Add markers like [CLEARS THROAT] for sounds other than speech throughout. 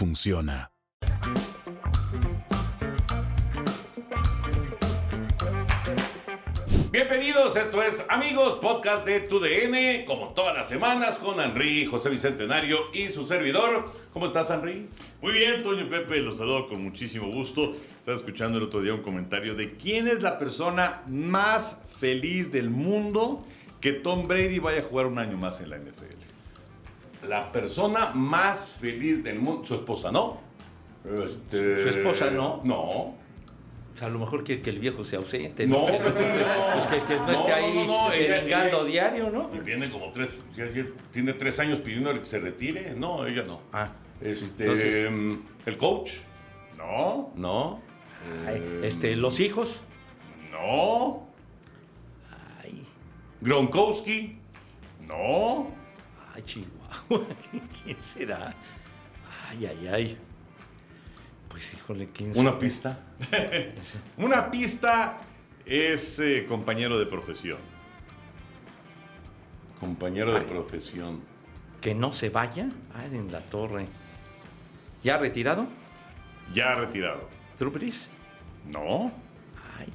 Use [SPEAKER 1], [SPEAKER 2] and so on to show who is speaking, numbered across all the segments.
[SPEAKER 1] funciona.
[SPEAKER 2] Bienvenidos, esto es Amigos, podcast de TUDN, como todas las semanas con Henry, José Bicentenario y su servidor. ¿Cómo estás, Henry?
[SPEAKER 3] Muy bien, Toño Pepe, los saludo con muchísimo gusto. Estaba escuchando el otro día un comentario de quién es la persona más feliz del mundo que Tom Brady vaya a jugar un año más en la NFL.
[SPEAKER 2] La persona más feliz del mundo, su esposa, ¿no? Este,
[SPEAKER 4] ¿Su esposa no?
[SPEAKER 2] No.
[SPEAKER 4] O sea, a lo mejor quiere que el viejo sea ausente.
[SPEAKER 2] No,
[SPEAKER 4] Pero-
[SPEAKER 2] no,
[SPEAKER 4] Pues que, que no,
[SPEAKER 2] no,
[SPEAKER 4] esté
[SPEAKER 2] no,
[SPEAKER 4] ahí
[SPEAKER 2] no, no, ella-
[SPEAKER 4] diario, ¿no?
[SPEAKER 2] Y viene como tres, tiene tres años pidiendo que se retire. No, ella no.
[SPEAKER 4] Ah,
[SPEAKER 2] Este,
[SPEAKER 4] entonces-
[SPEAKER 2] mm, el coach,
[SPEAKER 3] No,
[SPEAKER 2] no.
[SPEAKER 4] ay, este, los hijos.
[SPEAKER 3] no,
[SPEAKER 4] Ay,
[SPEAKER 2] Gronkowski,
[SPEAKER 3] no.
[SPEAKER 4] ay, Chihuahua. [LAUGHS] ¿Quién será? Ay, ay, ay. Pues híjole, ¿quién
[SPEAKER 2] una
[SPEAKER 4] sabe?
[SPEAKER 2] pista. [LAUGHS]
[SPEAKER 3] Una pista es eh, compañero de profesión.
[SPEAKER 2] Compañero de
[SPEAKER 4] Ay.
[SPEAKER 2] profesión.
[SPEAKER 4] Que no se vaya. Ay, en la torre. ¿Ya retirado?
[SPEAKER 3] Ya retirado.
[SPEAKER 4] ¿Drew Brees?
[SPEAKER 3] No.
[SPEAKER 4] Ay.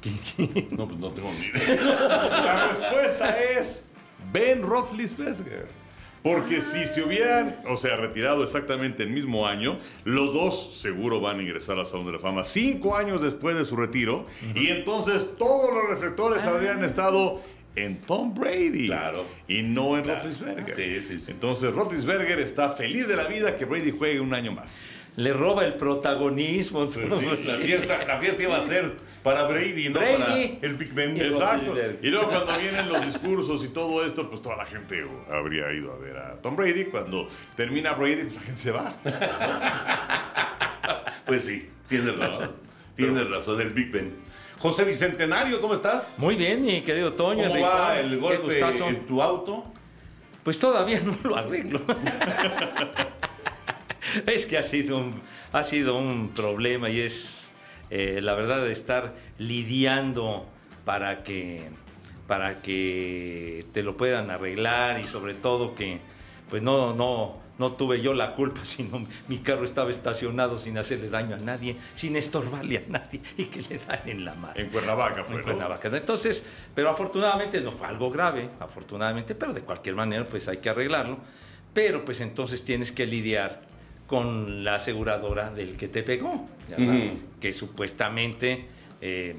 [SPEAKER 4] [LAUGHS] ¿Quién-
[SPEAKER 2] No, pues no tengo ni idea.
[SPEAKER 3] La respuesta es Ben Roethlisberger. Porque si se hubieran, o sea, retirado exactamente el mismo año, los dos seguro van a ingresar al Salón de la Fama cinco años después de su retiro. Y entonces todos los reflectores habrían estado en Tom Brady.
[SPEAKER 2] Claro.
[SPEAKER 3] Y no en
[SPEAKER 2] Claro.
[SPEAKER 3] Roethlisberger.
[SPEAKER 2] Sí, sí, sí.
[SPEAKER 3] Entonces Roethlisberger está feliz de la vida que Brady juegue un año más.
[SPEAKER 4] Le roba el protagonismo.
[SPEAKER 2] Pues [LAUGHS] la, fiesta, la fiesta iba a ser para Brady, no
[SPEAKER 4] Brady.
[SPEAKER 2] para el Big Ben.
[SPEAKER 4] Y
[SPEAKER 3] Exacto. Y luego cuando vienen los discursos y todo esto, pues toda la gente habría ido a ver a Tom Brady. Cuando termina Brady, pues la gente se va. [LAUGHS]
[SPEAKER 2] Pues sí, tienes razón. Tienes razón, el Big Ben. José Bicentenario, ¿cómo estás?
[SPEAKER 4] Muy bien, mi querido Toño.
[SPEAKER 2] ¿Cómo
[SPEAKER 4] Enrique.
[SPEAKER 2] va el golpe en tu auto?
[SPEAKER 4] Pues todavía no lo arreglo. [LAUGHS] es que ha sido un, ha sido un problema y es eh, la verdad de estar lidiando para que, para que te lo puedan arreglar y sobre todo que pues no, no, no tuve yo la culpa, [LAUGHS] sino mi carro estaba estacionado sin hacerle daño a nadie, sin estorbarle a nadie y que le dan en la madre.
[SPEAKER 3] En Cuernavaca fue,
[SPEAKER 4] En
[SPEAKER 3] ¿no?
[SPEAKER 4] Cuernavaca. Entonces, pero afortunadamente no fue algo grave, afortunadamente, pero de cualquier manera pues hay que arreglarlo. Pero pues entonces tienes que lidiar con la aseguradora del que te pegó, que supuestamente eh,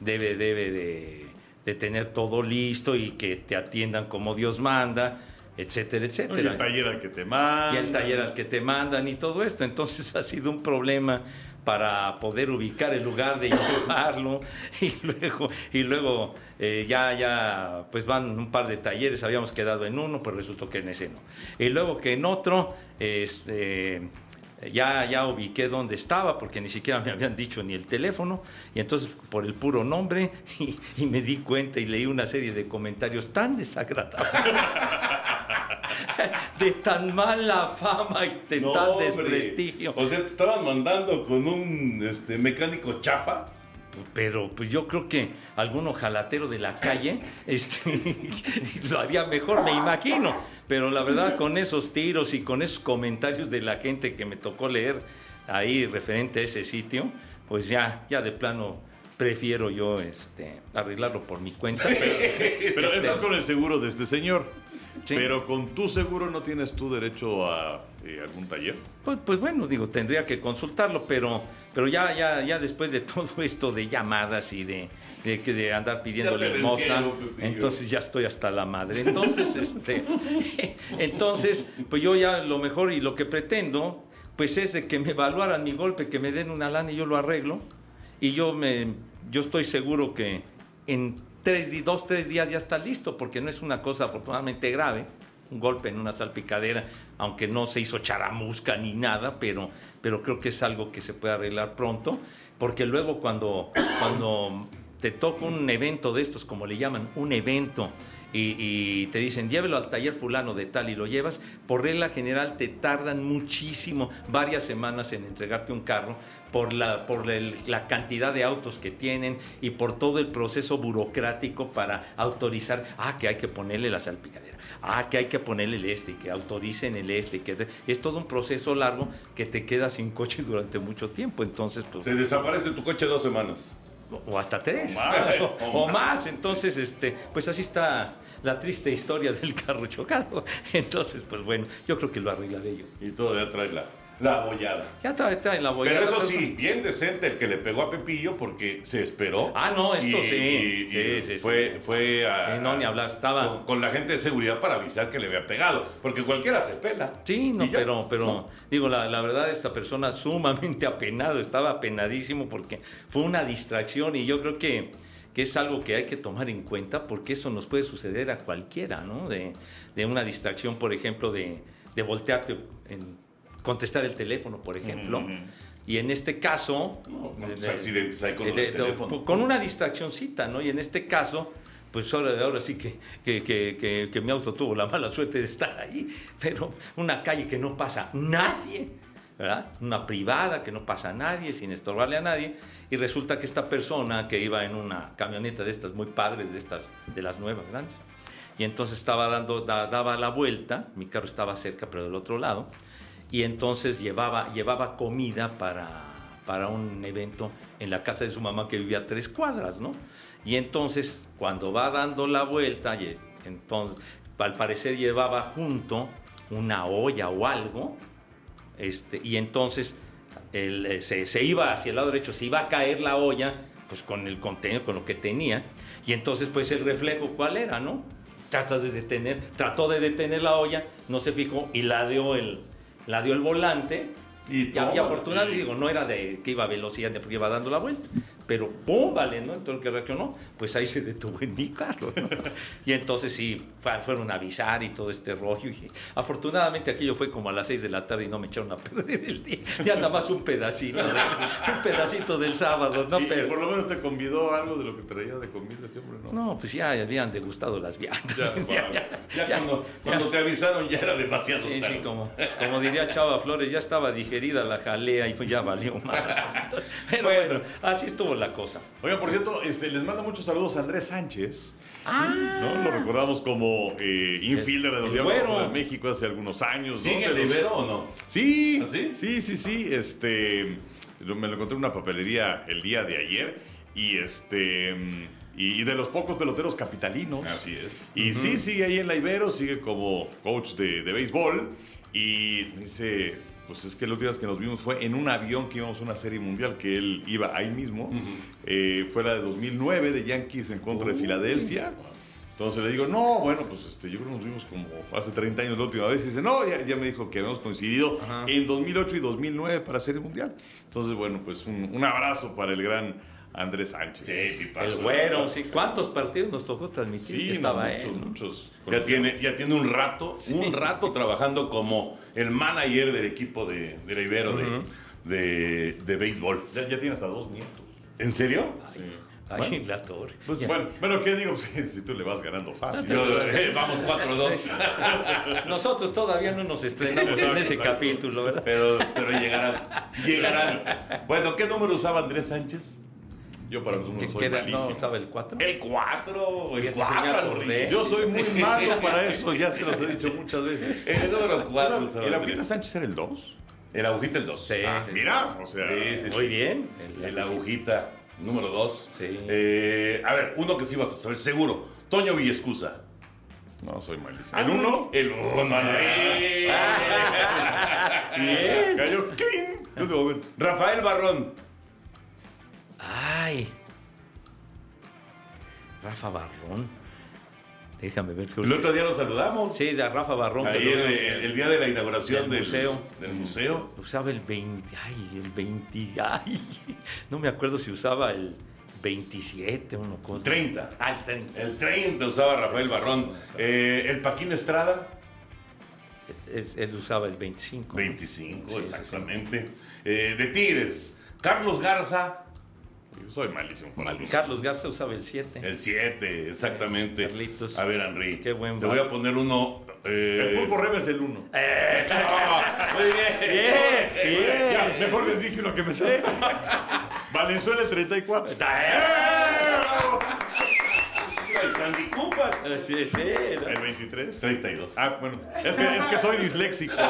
[SPEAKER 4] debe, debe de, de tener todo listo y que te atiendan como Dios manda, etcétera,
[SPEAKER 3] Y
[SPEAKER 4] etcétera
[SPEAKER 3] el taller al que te manda.
[SPEAKER 4] y el taller al que te mandan y todo esto. Entonces [LAUGHS] ha sido un problema para poder ubicar el lugar de llevarlo. [LAUGHS] Y luego y luego eh, ya ya pues van un par de talleres habíamos quedado en uno pues resultó que en ese no. Y luego que en otro este ya, ya ubiqué dónde estaba porque ni siquiera me habían dicho ni el teléfono. Y entonces por el puro nombre [LAUGHS] y, y me di cuenta y leí una serie de comentarios tan desagradables [LAUGHS] [LAUGHS] de tan mala fama y de
[SPEAKER 2] No,
[SPEAKER 4] tal
[SPEAKER 2] hombre.
[SPEAKER 4] desprestigio.
[SPEAKER 2] O sea, te estaban mandando con un este, mecánico chafa.
[SPEAKER 4] Pero pues yo creo que algún ojalatero de la calle [LAUGHS] este, lo haría mejor, me imagino. Pero la verdad, con esos tiros y con esos comentarios de la gente que me tocó leer ahí referente a ese sitio, pues ya, ya de plano prefiero yo este, arreglarlo por mi cuenta. Pero, [LAUGHS]
[SPEAKER 3] Pero
[SPEAKER 4] este,
[SPEAKER 3] estás con el seguro de este señor.
[SPEAKER 4] Sí.
[SPEAKER 3] Pero con tu seguro no tienes tú derecho a eh, algún taller.
[SPEAKER 4] Pues, pues bueno, digo, tendría que consultarlo, pero, pero ya, ya, ya después de [LAUGHS] todo esto de llamadas y de, de, que de andar
[SPEAKER 2] te
[SPEAKER 4] limosna, entonces ya estoy hasta la madre. Entonces, [LAUGHS] este, [LAUGHS] entonces, pues yo ya lo mejor y lo que pretendo, pues es de que me evaluaran mi golpe, que me den una lana y yo lo arreglo. Y yo me, yo estoy seguro que en dos, tres días ya está listo, porque no es una cosa afortunadamente grave. un golpe en una salpicadera, aunque no se hizo charamusca ni nada, pero, pero creo que es algo que se puede arreglar pronto, porque luego cuando, cuando te toca un evento de estos, como le llaman, un evento, y, y, te dicen, llévelo al taller fulano de tal y lo llevas, por regla general te tardan muchísimo, varias semanas en entregarte un carro, por la, por el, la cantidad de autos que tienen y por todo el proceso burocrático para autorizar, ah, que hay que ponerle la salpicadera, ah, que hay que ponerle el este, que autoricen el este, que es todo un proceso largo que te queda sin coche [LAUGHS] durante mucho tiempo, entonces pues...
[SPEAKER 2] Se desaparece tu coche dos semanas
[SPEAKER 4] o hasta tres, o más. o, [LAUGHS] o más. Entonces, este, pues así está la triste historia del carro chocado. [LAUGHS] Entonces, pues bueno, yo creo que lo arreglaré yo.
[SPEAKER 2] Y todavía trae la, la bollada.
[SPEAKER 4] Ya trae, trae la bollada.
[SPEAKER 2] Pero eso sí, bien decente el que le pegó a Pepillo porque se esperó.
[SPEAKER 4] Ah, no, esto
[SPEAKER 2] y,
[SPEAKER 4] sí.
[SPEAKER 2] y-
[SPEAKER 4] sí,
[SPEAKER 2] y
[SPEAKER 4] sí,
[SPEAKER 2] fue,
[SPEAKER 4] sí.
[SPEAKER 2] fue a-
[SPEAKER 4] Sí, no, ni hablar, estaba-
[SPEAKER 2] con, con la gente de seguridad para avisar que le había pegado. Porque cualquiera se espela.
[SPEAKER 4] Sí, no, pero, pero
[SPEAKER 2] No.
[SPEAKER 4] digo, la, la verdad, esta persona sumamente [LAUGHS] apenado, estaba apenadísimo porque fue una distracción y yo creo que, que es algo que hay que tomar en cuenta porque eso nos puede suceder a cualquiera, ¿no? De, de una distracción, por ejemplo, de, de voltearte, en contestar el teléfono, por ejemplo. Y en este caso...
[SPEAKER 2] No,
[SPEAKER 4] de-
[SPEAKER 2] ¿cuántos
[SPEAKER 4] de-
[SPEAKER 2] accidentes hay con del
[SPEAKER 4] de-
[SPEAKER 2] teléfono?
[SPEAKER 4] Con una distraccióncita, ¿no? Y en este caso, pues ahora, ahora sí que, que, que- que- mi auto tuvo la mala suerte de estar ahí, pero una calle que no pasa nadie, ¿verdad? Una privada que no pasa nadie, sin estorbarle a nadie, y resulta que esta persona que iba en una camioneta de estas muy padres, de estas, de las nuevas grandes, y entonces estaba dando, da- daba la vuelta, mi carro estaba cerca, pero del otro lado, y entonces llevaba, llevaba comida para, para un evento en la casa de su mamá que vivía tres cuadras, ¿no? Y entonces, cuando va dando la vuelta, y entonces, al parecer llevaba junto una olla o algo, este, y entonces él, eh, se, se iba hacia el lado derecho, se iba a caer la olla, pues con el contenido, con lo que tenía, y entonces pues el reflejo, ¿cuál era, no? Tratas de detener, trató de detener la olla, no se fijó y la dio el, la dio el volante,
[SPEAKER 2] Y
[SPEAKER 4] y, y afortunadamente, digo, no era de que iba a velocidad, porque iba dando la vuelta, pero ¡pum! Vale, ¿no? Entonces el que reaccionó, pues ahí se detuvo en mi carro, ¿no? [LAUGHS] Y entonces sí, fue- fueron a avisar y todo este rollo. Y afortunadamente aquello fue como a las 6 de la tarde y no me echaron a perder el día. [LAUGHS] Ya nada más un pedacito, de- un pedacito del sábado, ¿no?
[SPEAKER 3] Y
[SPEAKER 4] Pero,
[SPEAKER 3] por lo menos te convidó algo de lo que traía de comida ese hombre, ¿no?
[SPEAKER 4] no, pues ya habían degustado las viandas.
[SPEAKER 3] Ya, [LAUGHS]
[SPEAKER 4] Ya,
[SPEAKER 3] vale.
[SPEAKER 2] Ya,
[SPEAKER 4] ya,
[SPEAKER 2] cuando, te avisaron ya era demasiado
[SPEAKER 4] Sí,
[SPEAKER 2] tarde.
[SPEAKER 4] sí, como, como diría Chava Flores, ya estaba digerida la jalea y pues ya valió más. Pero
[SPEAKER 2] Bueno.
[SPEAKER 4] bueno, así estuvo la cosa.
[SPEAKER 3] Oigan, por cierto, este, les manda muchos saludos a Andrés Sánchez.
[SPEAKER 4] Ah,
[SPEAKER 3] ¿no? Lo recordamos como eh, infielder de los Diablos de México hace algunos años. ¿no?
[SPEAKER 2] ¿Sigue
[SPEAKER 3] De
[SPEAKER 2] el
[SPEAKER 3] los-
[SPEAKER 2] Ibero o no?
[SPEAKER 3] Sí,
[SPEAKER 2] ¿Ah, sí?
[SPEAKER 3] sí, sí, sí. Este, me lo encontré en una papelería el día de ayer y este y de los pocos peloteros capitalinos.
[SPEAKER 2] Así es.
[SPEAKER 3] Y sí, sigue ahí en la Ibero, sigue como coach de, de béisbol. Y dice, pues es que la última vez que nos vimos fue en un avión que íbamos a una serie mundial que él iba ahí mismo. Eh, fue la de 2009 de Yankees en contra de Filadelfia. Entonces le digo, no, bueno, pues este, yo creo que nos vimos como hace 30 años la última vez. Y dice, no, ya, ya me dijo que habíamos coincidido
[SPEAKER 4] Ajá.
[SPEAKER 3] en 2008 y 2009 para Serie Mundial. Entonces, bueno, pues un, un abrazo para el gran Andrés Sánchez.
[SPEAKER 2] Sí,
[SPEAKER 4] el
[SPEAKER 2] tipazo.
[SPEAKER 4] güero, sí. ¿Cuántos partidos nos tocó transmitir?
[SPEAKER 3] Sí,
[SPEAKER 4] que estaba
[SPEAKER 3] no,
[SPEAKER 4] él,
[SPEAKER 3] muchos,
[SPEAKER 4] ¿no?
[SPEAKER 3] muchos.
[SPEAKER 2] Ya tiene, ya tiene un rato, un rato trabajando como el manager del equipo de, de la Ibero de, de, de béisbol.
[SPEAKER 3] Ya, ya tiene hasta dos nietos.
[SPEAKER 2] ¿En serio?
[SPEAKER 4] Ay, en la torre.
[SPEAKER 3] Pues bueno, bueno, ¿qué digo? [LAUGHS] Si, si tú le vas ganando fácil.
[SPEAKER 2] Yo, eh, vamos 4-2.
[SPEAKER 4] Nosotros todavía no nos estrenamos en ese capítulo, ¿verdad?
[SPEAKER 2] Pero, pero llegarán, llegarán. Bueno, ¿qué número usaba Andrés Sánchez?
[SPEAKER 3] Yo para los
[SPEAKER 4] ¿Qué,
[SPEAKER 3] números soy
[SPEAKER 4] era?
[SPEAKER 3] malísimo.
[SPEAKER 4] ¿No sabe el 4?
[SPEAKER 2] El 4, el
[SPEAKER 4] Fíjate, sí me
[SPEAKER 2] 4.
[SPEAKER 4] acordé.
[SPEAKER 3] Yo soy muy [LAUGHS] malo para eso, ya se los he dicho muchas veces. [LAUGHS]
[SPEAKER 2] El número 4 usaba
[SPEAKER 3] ¿El. Agujita Sánchez era el 2?
[SPEAKER 2] El agujita el 2.
[SPEAKER 4] Sí,
[SPEAKER 3] Ah,
[SPEAKER 4] sí,
[SPEAKER 3] mira, o sea.
[SPEAKER 2] Sí, sí,
[SPEAKER 4] Muy
[SPEAKER 2] sí,
[SPEAKER 4] bien.
[SPEAKER 2] sí. El agujita número 2.
[SPEAKER 4] Sí.
[SPEAKER 2] a ver, uno que sí vas a saber seguro. Toño Villescusa.
[SPEAKER 3] No, soy malísimo.
[SPEAKER 2] ¿El 1? El 1. [LAUGHS]
[SPEAKER 4] Bien.
[SPEAKER 3] Cayó.
[SPEAKER 2] Rafael Barrón.
[SPEAKER 4] Ay. Rafa Barrón. Déjame ver.
[SPEAKER 2] El otro día lo saludamos.
[SPEAKER 4] Sí, de Rafa Barrón.
[SPEAKER 2] Ahí el, el- el día de la inauguración
[SPEAKER 4] del museo.
[SPEAKER 2] Del museo.
[SPEAKER 4] Usaba el 20. Ay, el 20. Ay. No me acuerdo si usaba el 27, uno cosa.
[SPEAKER 2] 30.
[SPEAKER 4] Ah, el 30.
[SPEAKER 2] El 30 usaba Rafael Barrón. Eh, el Paquín Estrada.
[SPEAKER 4] él usaba el 25.
[SPEAKER 2] 25, exactamente. Eh, de Tigres, Carlos Garza.
[SPEAKER 3] Yo soy malísimo.
[SPEAKER 4] malísimo. Carlos Garza usaba el 7.
[SPEAKER 2] El 7, exactamente.
[SPEAKER 4] Carlitos.
[SPEAKER 2] A ver, Henry.
[SPEAKER 4] Qué buen
[SPEAKER 2] Te voy a poner uno.
[SPEAKER 3] Eh... El Pulpo Rebe es el 1.
[SPEAKER 2] Eh, [LAUGHS] muy bien.
[SPEAKER 3] Bien, bien. Ya, mejor les dije lo que me sé. Valenzuela el 34.
[SPEAKER 2] El Sandy Koufax.
[SPEAKER 4] Sí, sí.
[SPEAKER 3] ¿El 23?
[SPEAKER 2] 32.
[SPEAKER 3] Ah, bueno. Es que, es que soy disléxico. [LAUGHS]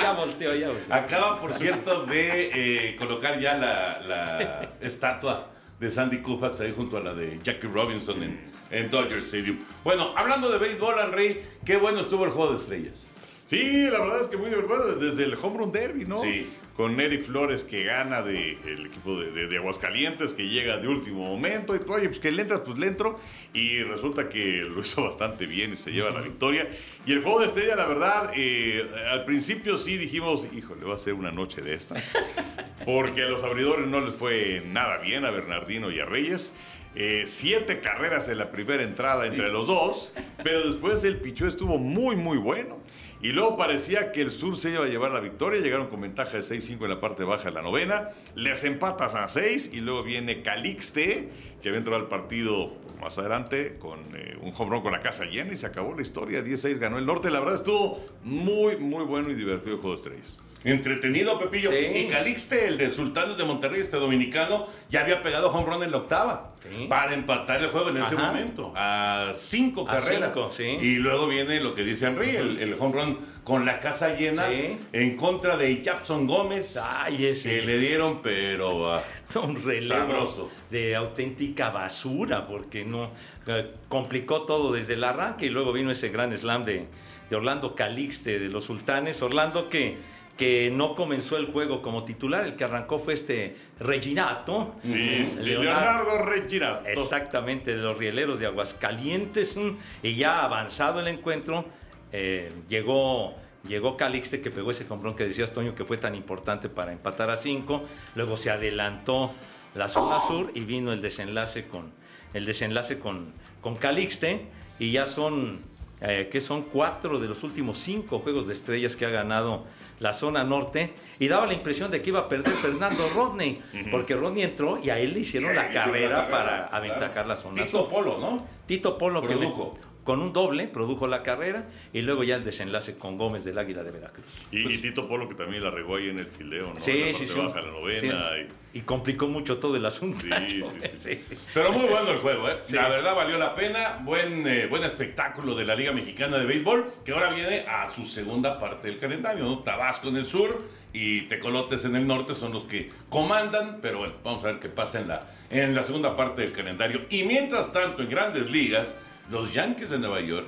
[SPEAKER 4] Ya volteo, ya volteo.
[SPEAKER 2] Acaba, por cierto, de eh, colocar ya la, la estatua de Sandy Koufax ahí junto a la de Jackie Robinson en, en Dodger Stadium. Bueno, hablando de béisbol, Henry, qué bueno estuvo el juego de estrellas.
[SPEAKER 3] Sí, la verdad es que muy divertido desde el Home Run Derby, ¿no?
[SPEAKER 2] Sí.
[SPEAKER 3] Con Eric Flores que gana del el equipo de, de, de, Aguascalientes, que llega de último momento. Y oye, pues que le entras, pues le entro. Y resulta que lo hizo bastante bien y se lleva la victoria. Y el juego de estrella, la verdad, eh, al principio sí dijimos, híjole, va a ser una noche de estas. [LAUGHS] Porque a los abridores no les fue nada bien, a Bernardino y a Reyes. Eh, siete carreras en la primera entrada entre los dos, pero después el pichó estuvo muy, muy bueno. Y luego parecía que el Sur se iba a llevar la victoria. Llegaron con ventaja de 6-5 en la parte baja de la novena. Les empatas a 6 y luego viene Calixte, que va a entrar al partido más adelante con eh, un home run con la casa llena y se acabó la historia. 10-6 ganó el norte. La verdad estuvo muy, muy bueno y divertido el juego de estrellas.
[SPEAKER 2] Entretenido, Pepillo.
[SPEAKER 4] Sí.
[SPEAKER 2] Y Calixte, el de Sultanes de Monterrey, este dominicano, ya había pegado home run en la octava.
[SPEAKER 4] Sí.
[SPEAKER 2] Para empatar el juego en ese momento. A cinco
[SPEAKER 4] A
[SPEAKER 2] carreras.
[SPEAKER 4] cinco, sí.
[SPEAKER 2] Y luego viene lo que dice Henry, el, el home run con la casa llena en contra de Japson Gómez.
[SPEAKER 4] Ay, ese.
[SPEAKER 2] Que le dieron, pero. ah, [LAUGHS]
[SPEAKER 4] un relevo
[SPEAKER 2] Sabroso.
[SPEAKER 4] de auténtica basura, porque no eh, complicó todo desde el arranque y luego vino ese gran slam de, de Orlando Calixte de los Sultanes. Orlando que, que no comenzó el juego como titular, el que arrancó fue este Reginato.
[SPEAKER 3] Sí, sí,
[SPEAKER 4] Leonardo.
[SPEAKER 3] Leonardo Reginato.
[SPEAKER 4] Exactamente, de los rieleros de Aguascalientes. mm, Y ya avanzado el encuentro, eh, llegó, llegó Calixte que pegó ese comprón que decías, Toño, que fue tan importante para empatar a cinco. Luego se adelantó la zona sur y vino el desenlace con, el desenlace con, con Calixte. Y ya son, eh, que son cuatro de los últimos cinco juegos de estrellas que ha ganado la zona norte y daba la impresión de que iba a perder Fernando Rodney, porque Rodney entró y a él le hicieron la
[SPEAKER 2] hicieron
[SPEAKER 4] carrera para aventajar
[SPEAKER 2] claro.
[SPEAKER 4] la zona
[SPEAKER 2] Tito. Polo, ¿no?
[SPEAKER 4] Tito Polo que
[SPEAKER 2] Produjo.
[SPEAKER 4] le- con un doble produjo la carrera y luego ya el desenlace con Gómez del Águila de Veracruz.
[SPEAKER 3] Y, y Tito Polo que también la regó ahí en el fildeo, ¿no?
[SPEAKER 4] Sí,
[SPEAKER 3] la
[SPEAKER 4] sí, sí.
[SPEAKER 3] baja de la novena.
[SPEAKER 4] Sí. Y complicó mucho todo el asunto.
[SPEAKER 3] Sí, sí, sí, sí.
[SPEAKER 2] Pero muy bueno el juego, ¿eh?
[SPEAKER 4] Sí.
[SPEAKER 2] La verdad valió la pena. Buen, eh, buen espectáculo de la Liga Mexicana de Béisbol, que ahora viene a su segunda parte del calendario, ¿no? Tabasco en el sur y Tecolotes en el norte son los que comandan, pero bueno, vamos a ver qué pasa en la, en la segunda parte del calendario. Y mientras tanto, en grandes ligas, los Yankees de Nueva York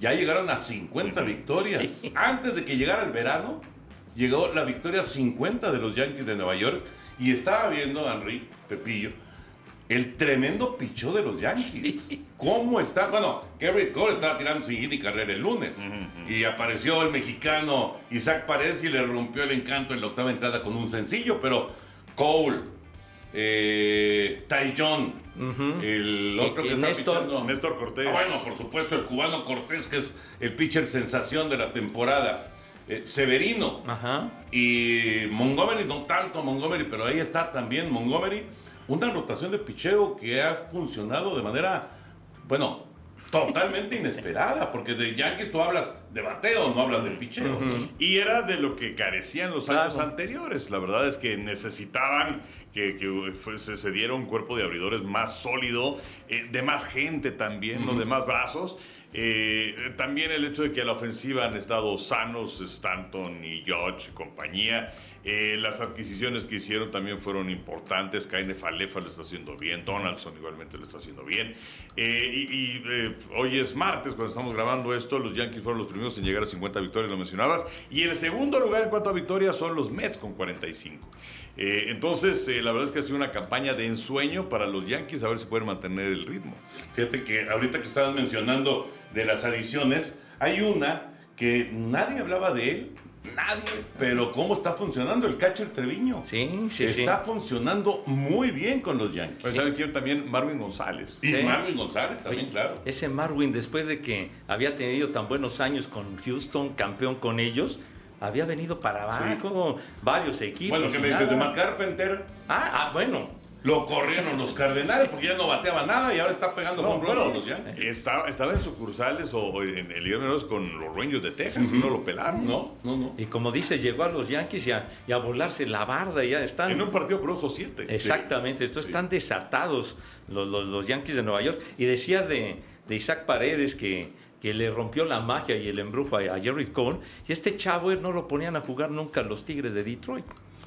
[SPEAKER 2] ya llegaron a 50 victorias. Antes de que llegara el verano, llegó la victoria 50 de los Yankees de Nueva York. Y estaba viendo, Henry, Pepillo, el tremendo pichó de los Yankees. ¿Cómo está? Bueno, Garrett Cole estaba tirando sin hit y carrera el lunes. Y apareció el mexicano Isaac Paredes y le rompió el encanto en la octava entrada con un sencillo. Pero Cole, eh, John, el otro
[SPEAKER 4] Y-
[SPEAKER 2] que
[SPEAKER 4] y
[SPEAKER 2] está
[SPEAKER 4] Néstor.
[SPEAKER 2] pichando.
[SPEAKER 3] Néstor Cortés.
[SPEAKER 2] Ah, bueno, por supuesto, el cubano Cortés, que es el pitcher sensación de la temporada. Eh, Severino.
[SPEAKER 4] Ajá.
[SPEAKER 2] Y Montgomery, no tanto Montgomery, pero ahí está también Montgomery. Una rotación de picheo que ha funcionado de manera, bueno, totalmente inesperada, porque de Yankees tú hablas de bateo, no hablas del picheo.
[SPEAKER 3] Y era de lo que carecían los
[SPEAKER 4] Claro.
[SPEAKER 3] años anteriores. La verdad es que necesitaban que, se diera un cuerpo de abridores más sólido, eh, de más gente también, ¿no? de más brazos. Eh, también el hecho de que a la ofensiva han estado sanos Stanton y George y compañía. Eh, las adquisiciones que hicieron también fueron importantes. Kaine Falefa lo está haciendo bien. Donaldson igualmente lo está haciendo bien. Y y, hoy es martes cuando estamos grabando esto. Los Yankees fueron los primeros en llegar a 50 victorias, lo mencionabas. Y el segundo lugar en cuanto victorias son los Mets con 45. Eh, entonces, eh, la verdad es que ha sido una campaña de ensueño para los Yankees a ver si pueden mantener el ritmo.
[SPEAKER 2] Fíjate que ahorita que estabas mencionando de las adiciones, hay una que nadie hablaba de él Nadie. Pero ¿cómo está funcionando el catcher Treviño?
[SPEAKER 4] Sí, sí, sí.
[SPEAKER 2] Está funcionando muy bien con los Yankees.
[SPEAKER 3] Pues, ¿saben quién también? Marvin González.
[SPEAKER 2] Y
[SPEAKER 4] Sí.
[SPEAKER 2] Marvin González también,
[SPEAKER 4] Oye,
[SPEAKER 2] claro.
[SPEAKER 4] Ese Marwin, después de que había tenido tan buenos años con Houston, campeón con ellos, había venido para abajo varios equipos.
[SPEAKER 2] Bueno, ¿qué me dices de. Matt Carpenter?
[SPEAKER 4] Ah, ah, bueno.
[SPEAKER 2] Lo corrieron los Cardenales porque ya no bateaba nada y ahora está pegando
[SPEAKER 3] No,
[SPEAKER 2] runs
[SPEAKER 3] bueno,
[SPEAKER 2] con los Yankees.
[SPEAKER 3] estaba, estaba en sucursales o en el Menores con los Rangers de Texas y no lo pelaron.
[SPEAKER 2] No, no, no.
[SPEAKER 4] Y como dice, llegó a los Yankees y a, y a volarse la barda, ya están.
[SPEAKER 3] En un partido produjo siete.
[SPEAKER 4] Exactamente, estos están desatados los, los- los Yankees de Nueva York. Y decías de, de Isaac Paredes que, que le rompió la magia y el embrujo a, a Jerry Cole. Y este chavo no lo ponían a jugar nunca los Tigres de Detroit.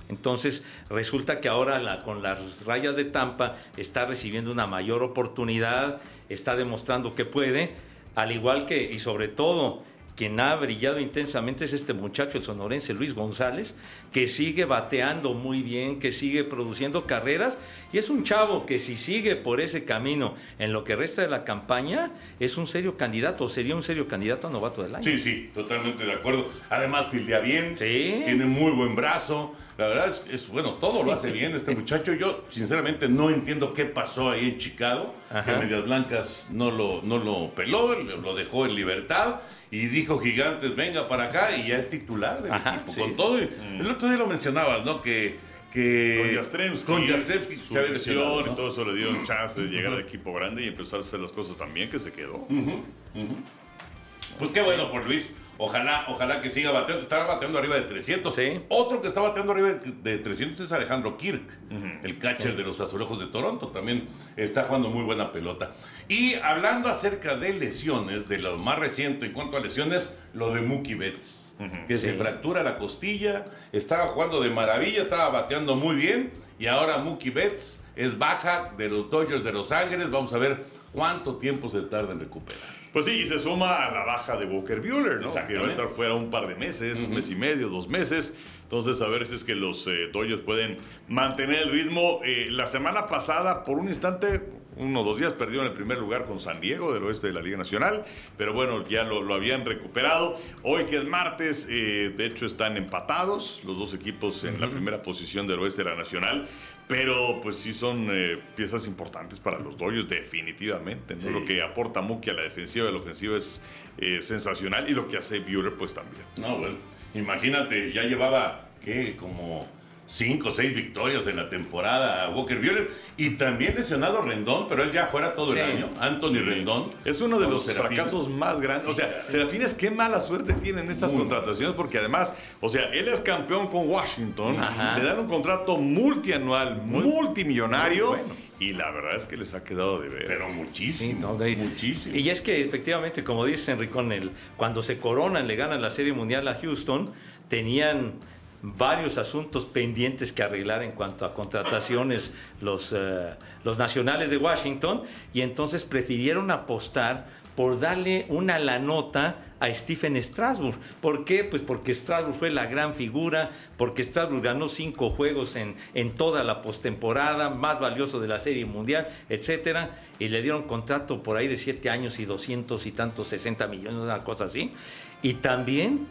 [SPEAKER 4] Entonces resulta que ahora con las rayas de Tampa está recibiendo una mayor oportunidad, está demostrando que puede, al igual que, y sobre todo, quien ha brillado intensamente es este muchacho, el sonorense Luis González, que sigue bateando muy bien, que sigue produciendo carreras, y es un chavo que si sigue por ese camino en lo que resta de la campaña, es un serio candidato, sería un serio candidato a novato del año.
[SPEAKER 2] Sí, sí, totalmente de acuerdo. Además, fildea bien,
[SPEAKER 4] Sí.
[SPEAKER 2] tiene muy buen brazo. La verdad es, es bueno, todo lo hace bien este muchacho. Yo, sinceramente, no entiendo qué pasó ahí en Chicago.
[SPEAKER 4] Ajá.
[SPEAKER 2] Que Medias Blancas no lo, no lo peló, lo dejó en libertad y dijo Gigantes, venga para acá y ya es titular del
[SPEAKER 4] Ajá,
[SPEAKER 2] equipo.
[SPEAKER 4] sí.
[SPEAKER 2] Con todo, y- el otro día lo mencionabas, ¿no? Que, que
[SPEAKER 3] Con Jastrzemski,
[SPEAKER 2] con Jastrzemski
[SPEAKER 3] su lesión y todo eso le dio un chance de llegar al equipo grande y empezar a hacer las cosas también que se quedó.
[SPEAKER 2] Pues qué bueno por Luis. Ojalá, ojalá que siga bateando. Estará bateando arriba de 300.
[SPEAKER 4] Sí.
[SPEAKER 2] Otro que está bateando arriba de de 300 es Alejandro Kirk, el catcher de los Azulejos de Toronto. También está jugando muy buena pelota. Y hablando acerca de lesiones, de lo más reciente en cuanto a lesiones, lo de Mookie Betts, que se fractura la costilla, estaba jugando de maravilla, estaba bateando muy bien. Y ahora Mookie Betts es baja de los Dodgers de Los Ángeles. Vamos a ver cuánto tiempo se tarda en recuperar.
[SPEAKER 3] Pues sí, y se suma a la baja de Walker Bueller, ¿no? Que va a estar fuera un par de meses, un mes y medio, dos meses. Entonces, a ver si es que los eh, Dodgers pueden mantener el ritmo. Eh, la semana pasada, por un instante, uno o dos días, perdieron el primer lugar con San Diego del oeste de la Liga Nacional, pero bueno, ya lo, lo habían recuperado. Hoy que es martes, eh, de hecho están empatados los dos equipos en la primera posición del oeste de la Nacional, pero pues sí son eh, piezas importantes para los Dodgers, definitivamente. ¿no?
[SPEAKER 2] Sí.
[SPEAKER 3] Lo que aporta Mookie a la defensiva y a la ofensiva es eh, sensacional y lo que hace Bueller pues también.
[SPEAKER 2] No, bueno, imagínate, ya llevaba, ¿qué? Como cinco o seis victorias en la temporada a Walker Buehler y también lesionado Rendón, pero él ya fuera todo
[SPEAKER 4] Sí.
[SPEAKER 2] el año. Anthony Rendón.
[SPEAKER 3] Es uno de los
[SPEAKER 2] Serafines.
[SPEAKER 3] fracasos más grandes. O sea, Serafines, qué mala suerte tienen estas
[SPEAKER 2] Muy
[SPEAKER 3] contrataciones, porque además, o sea, él es campeón con Washington,
[SPEAKER 4] Ajá.
[SPEAKER 3] le dan un contrato multianual, multimillonario,
[SPEAKER 4] muy bueno.
[SPEAKER 3] y la verdad es que les ha quedado de ver.
[SPEAKER 2] Pero muchísimo,
[SPEAKER 4] Sí, no, de-
[SPEAKER 2] muchísimo.
[SPEAKER 4] Y es que efectivamente, como dice Enricón, el, cuando se coronan, le ganan la Serie Mundial a Houston, tenían varios asuntos pendientes que arreglar en cuanto a contrataciones los, eh, los nacionales de Washington y entonces prefirieron apostar por darle una la nota a Stephen Strasburg. ¿Por qué? Pues porque Strasburg fue la gran figura, porque Strasburg ganó cinco juegos en, en toda la postemporada, más valioso de la Serie Mundial, etcétera, y le dieron contrato por ahí de siete años y 200 y tantos, 60 millones, una cosa así. Y también,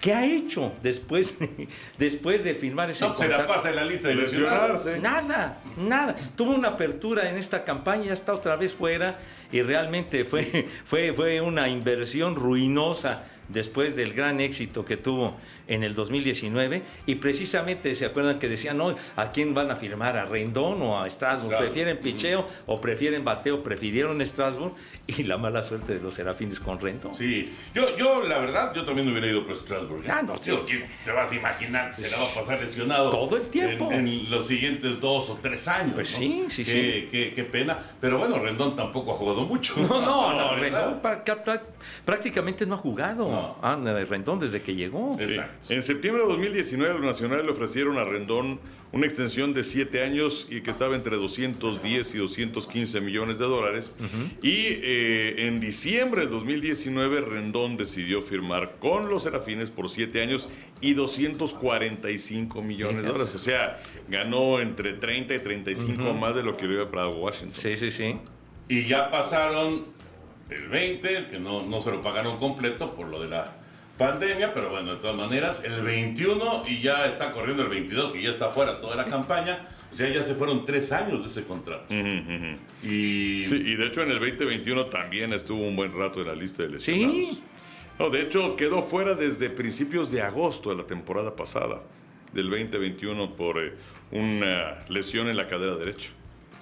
[SPEAKER 4] ¿qué ha hecho después de, [LAUGHS] después de firmar ese
[SPEAKER 2] No, se la
[SPEAKER 4] contrato?
[SPEAKER 2] pasa en la lista de lesionados.
[SPEAKER 3] Lesionarse.
[SPEAKER 4] Nada, nada. Tuvo una apertura en esta campaña, ya está otra vez fuera y realmente fue, [LAUGHS] fue, fue una inversión ruinosa después del gran éxito que tuvo en el 2019 y precisamente se acuerdan que decían, no, ¿a quién van a firmar? ¿A Rendón o a Strasbourg?
[SPEAKER 2] Claro.
[SPEAKER 4] ¿Prefieren picheo o prefieren bateo? Prefirieron Strasbourg [LAUGHS] y la mala suerte de los Serafines con Rendón.
[SPEAKER 2] Sí, yo, yo la verdad, yo también hubiera ido por Strasbourg. ¿eh?
[SPEAKER 4] Ah, no,
[SPEAKER 2] Digo, ¿quién te vas a imaginar que se la va a pasar lesionado?
[SPEAKER 4] Todo el tiempo.
[SPEAKER 2] En, en los siguientes dos o tres años.
[SPEAKER 4] Pues
[SPEAKER 2] ¿no?
[SPEAKER 4] sí, sí,
[SPEAKER 2] Qué-
[SPEAKER 4] sí.
[SPEAKER 2] Qué, qué pena. Pero bueno, Rendón tampoco ha jugado mucho.
[SPEAKER 4] No, no, [LAUGHS] no. Rendón prácticamente no ha jugado.
[SPEAKER 2] No.
[SPEAKER 4] Ah, Rendón desde que llegó.
[SPEAKER 2] Exacto.
[SPEAKER 3] En septiembre de 2019, los nacionales le ofrecieron a Rendón una extensión de 7 años y que estaba entre 210 y 215 millones de dólares. Y eh, en diciembre de 2019, Rendón decidió firmar con los Serafines por 7 años y 245 millones de dólares. O sea, ganó entre 30 y 35 más de lo que le había pagado Washington.
[SPEAKER 4] Sí, sí, sí.
[SPEAKER 2] Y ya pasaron el 20, que no, no se lo pagaron completo por lo de la pandemia, pero bueno, de todas maneras, el 21 y ya está corriendo el 22, que ya está fuera toda la campaña. Ya, ya se fueron tres años de ese contrato. Y
[SPEAKER 3] Sí, y de hecho en el 2021 también estuvo un buen rato en la lista de lesionados.
[SPEAKER 4] Sí.
[SPEAKER 3] No, de hecho quedó fuera desde principios de agosto de la temporada pasada, del 2021, por eh, una lesión en la cadera derecha.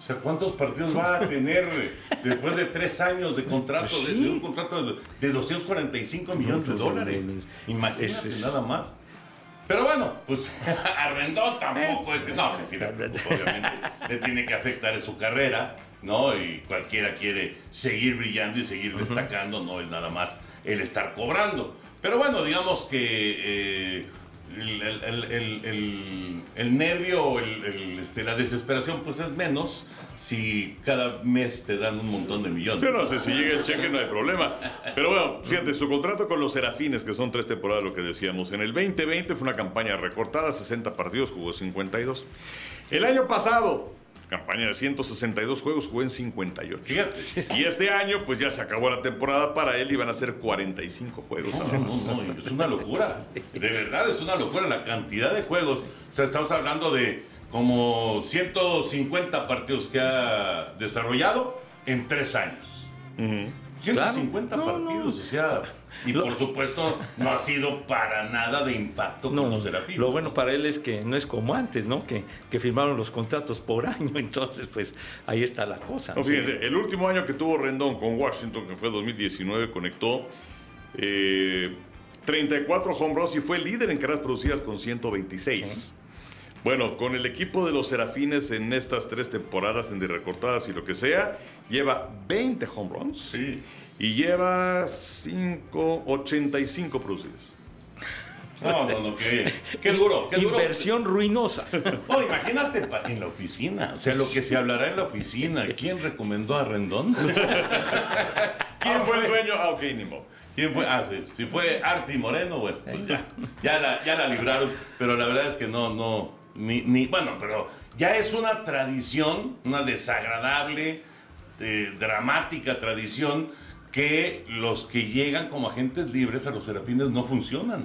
[SPEAKER 2] O sea, ¿cuántos partidos va a tener después de tres años de contrato, de, de un contrato de, de 245 millones de dólares? Imagínate
[SPEAKER 4] Es- es-
[SPEAKER 2] nada más. Pero bueno, pues [LAUGHS] a Rendón tampoco es que. No, sí, sí, preocupa, obviamente. Le tiene que afectar en su carrera, ¿no? Y cualquiera quiere seguir brillando y seguir destacando, no es nada más el estar cobrando. Pero bueno, digamos que. eh, el, el- el- nervio o este, la desesperación pues es menos si cada mes te dan un montón de millones.
[SPEAKER 3] Sí, no sé, si llega el cheque no hay problema. Pero bueno, fíjate, su contrato con los Serafines, que son tres temporadas, lo que decíamos. En el 2020 fue una campaña recortada, 60 partidos, jugó 52. El año pasado, campaña de 162 juegos, jugó en 58.
[SPEAKER 2] Fíjate.
[SPEAKER 3] Y este año, pues ya se acabó la temporada para él y van a ser 45 juegos.
[SPEAKER 2] No, no, no, es una locura. De verdad es una locura la cantidad de juegos. O sea, estamos hablando de como 150 partidos que ha desarrollado en tres años. 150
[SPEAKER 4] Claro. No,
[SPEAKER 2] partidos,
[SPEAKER 4] no.
[SPEAKER 2] o sea, y
[SPEAKER 4] Lo-
[SPEAKER 2] por supuesto no ha sido para nada de impacto con
[SPEAKER 4] No,
[SPEAKER 2] los Serafines.
[SPEAKER 4] lo bueno para él es que no es como antes, ¿no? Que, que firmaron los contratos por [LAUGHS] año, entonces pues ahí está la cosa.
[SPEAKER 3] No, fíjense, el último año que tuvo Rendón con Washington, que fue 2019, conectó eh, 34 home runs y fue líder en carreras producidas con 126. Bueno, con el equipo de los Serafines en estas tres temporadas, en de recortadas y lo que sea, lleva 20 home runs
[SPEAKER 2] Sí.
[SPEAKER 3] y lleva 5, 85 producidas.
[SPEAKER 2] No, no, no, qué, qué duro, qué duro.
[SPEAKER 4] Inversión ruinosa.
[SPEAKER 2] No, imagínate en la oficina, o sea, lo que se hablará en la oficina. ¿Quién recomendó a Rendón?
[SPEAKER 3] ¿Quién fue el dueño? Ah, ok, ni modo.
[SPEAKER 2] ¿Quién fue? Ah, sí, si fue Arti Moreno, bueno, pues ya, ya la, ya la libraron, pero la verdad es que no, no, ni, ni, bueno, pero ya es una tradición, una desagradable, eh, dramática tradición, que los que llegan como agentes libres a los serafines no funcionan.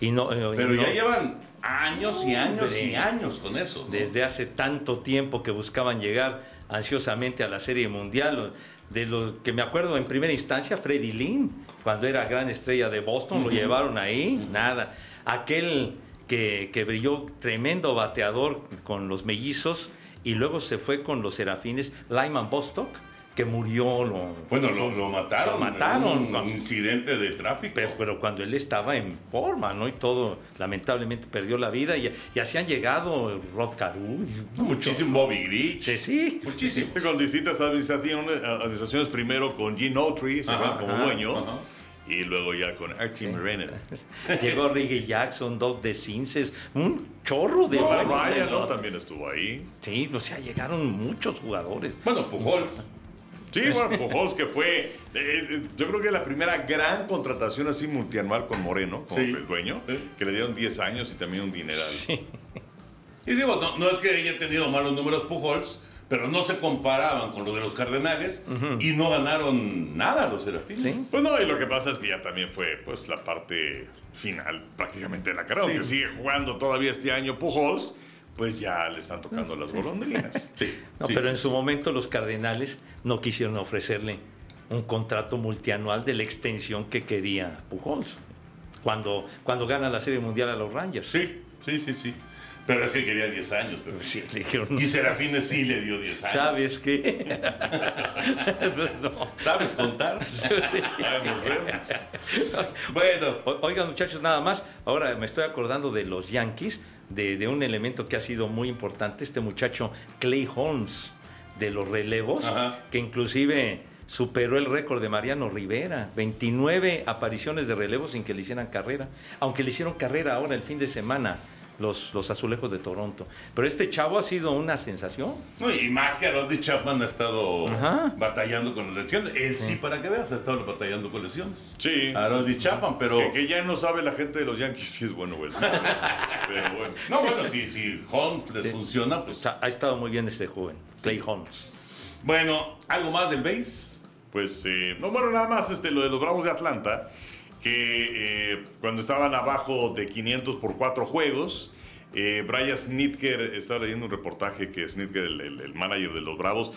[SPEAKER 4] Y no, eh, y
[SPEAKER 2] Pero
[SPEAKER 4] no-
[SPEAKER 2] ya llevan años y años y años con eso. ¿no?
[SPEAKER 4] desde hace tanto tiempo que buscaban llegar ansiosamente a la Serie Mundial. De lo que me acuerdo en primera instancia, Freddy Lynn, cuando era gran estrella de Boston, lo llevaron ahí, nada. Aquel que, que brilló tremendo bateador con los mellizos y luego se fue con los serafines, Lyman Bostock, que murió. Lo,
[SPEAKER 2] Bueno, lo, lo mataron.
[SPEAKER 4] Lo mataron.
[SPEAKER 2] en Un incidente de tráfico.
[SPEAKER 4] pero, pero cuando él estaba en forma, ¿no? Y todo, lamentablemente perdió la vida y, y así han llegado Rod Carew. y-
[SPEAKER 2] Muchísimo Bobby Grich.
[SPEAKER 4] Sí, sí.
[SPEAKER 2] Muchísimo.
[SPEAKER 3] Con distintas administraciones, administraciones primero con Gene Autry, se
[SPEAKER 2] Ajá,
[SPEAKER 3] va como dueño,
[SPEAKER 2] ajá.
[SPEAKER 3] Y luego ya con Archie Moreno. [LAUGHS]
[SPEAKER 4] Llegó Ricky Jackson, Doc de Cinces, un chorro de
[SPEAKER 3] No, Ryan ¿no? también estuvo ahí.
[SPEAKER 4] Sí, o sea, llegaron muchos jugadores.
[SPEAKER 2] Bueno, Pujols.
[SPEAKER 3] Sí, bueno, Pujols que fue, eh, eh, yo creo que la primera gran contratación así multianual con Moreno, como
[SPEAKER 2] Sí.
[SPEAKER 3] el dueño,
[SPEAKER 2] Sí.
[SPEAKER 3] que le dieron 10 años y también un dineral.
[SPEAKER 2] Y digo, no, no es que haya tenido malos números Pujols, pero no se comparaban con los de los Cardenales y no ganaron nada los Serafines.
[SPEAKER 4] Sí.
[SPEAKER 3] Pues no, y lo que pasa es que ya también fue pues la parte final prácticamente de la carrera,
[SPEAKER 2] Sí.
[SPEAKER 3] aunque sigue jugando todavía este año Pujols, pues ya le están tocando las golondrinas. [LAUGHS]
[SPEAKER 2] Sí,
[SPEAKER 4] No,
[SPEAKER 2] sí,
[SPEAKER 4] pero en su momento los Cardenales no quisieron ofrecerle un contrato multianual de la extensión que quería Pujols. Cuando, cuando gana la Serie Mundial a los Rangers.
[SPEAKER 2] Sí, sí, sí, sí. Pero es que quería 10 años. Pepe.
[SPEAKER 4] Sí, dijeron,
[SPEAKER 2] Y Serafines sí le dio 10 años.
[SPEAKER 4] ¿sabes qué? No. [LAUGHS]
[SPEAKER 2] ¿Sabes contar? [LAUGHS]
[SPEAKER 4] Sí.
[SPEAKER 2] Bueno,
[SPEAKER 4] Oigan, muchachos, nada más. Ahora me estoy acordando de los Yankees, de, de un elemento que ha sido muy importante, este muchacho Clay Holmes, de los relevos,
[SPEAKER 2] Ajá.
[SPEAKER 4] que inclusive superó el récord de Mariano Rivera. 29 apariciones de relevos sin que le hicieran carrera, aunque le hicieron carrera ahora el fin de semana. Los, los azulejos de Toronto. Pero este chavo ha sido una sensación.
[SPEAKER 2] no, y más que Rodney Chapman ha estado
[SPEAKER 4] Ajá.
[SPEAKER 2] batallando con las lesiones. Él sí, para que veas, ha estado batallando con lesiones.
[SPEAKER 3] Sí.
[SPEAKER 2] A Rodney Chapman, pero...
[SPEAKER 3] Que, que ya no sabe la gente de los Yankees si es bueno o es malo. [LAUGHS] Pero bueno.
[SPEAKER 2] No, bueno, si, si Holmes les funciona, pues...
[SPEAKER 4] Ha, ha estado muy bien este joven, Clay Holmes.
[SPEAKER 2] Bueno, ¿algo más del base?
[SPEAKER 3] Pues, eh, no, bueno, nada más este, lo de los Bravos de Atlanta, que eh, cuando estaban abajo de 500 por cuatro juegos, eh, Brian Snitker, estaba leyendo un reportaje que Snitker, el, el- el manager de los Bravos,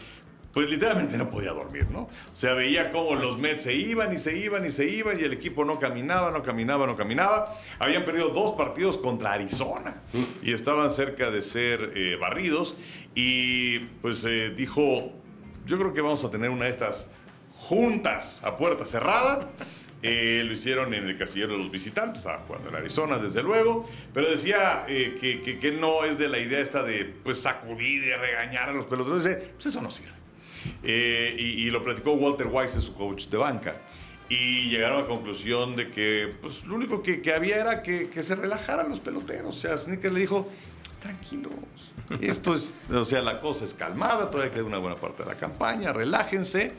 [SPEAKER 3] pues literalmente no podía dormir, ¿no? O sea, veía cómo los Mets se iban y se iban y se iban y el equipo no caminaba, no caminaba, no caminaba. Habían perdido dos partidos contra Arizona y estaban cerca de ser eh, barridos y pues eh, dijo, yo creo que vamos a tener una de estas juntas a puerta cerrada. Eh, lo hicieron en el casillero de los visitantes, estaba jugando en Arizona, desde luego, pero decía eh, que, que, que no es de la idea esta de pues sacudir y regañar a los peloteros. Pues eso no sirve. Eh, y, y lo platicó Walter Weiss, su coach de banca. Y llegaron a la conclusión de que pues, lo único que, que había era que, que se relajaran los peloteros. O sea, Sneaker le dijo, tranquilos, esto es, o sea, la cosa es calmada, todavía queda una buena parte de la campaña, relájense.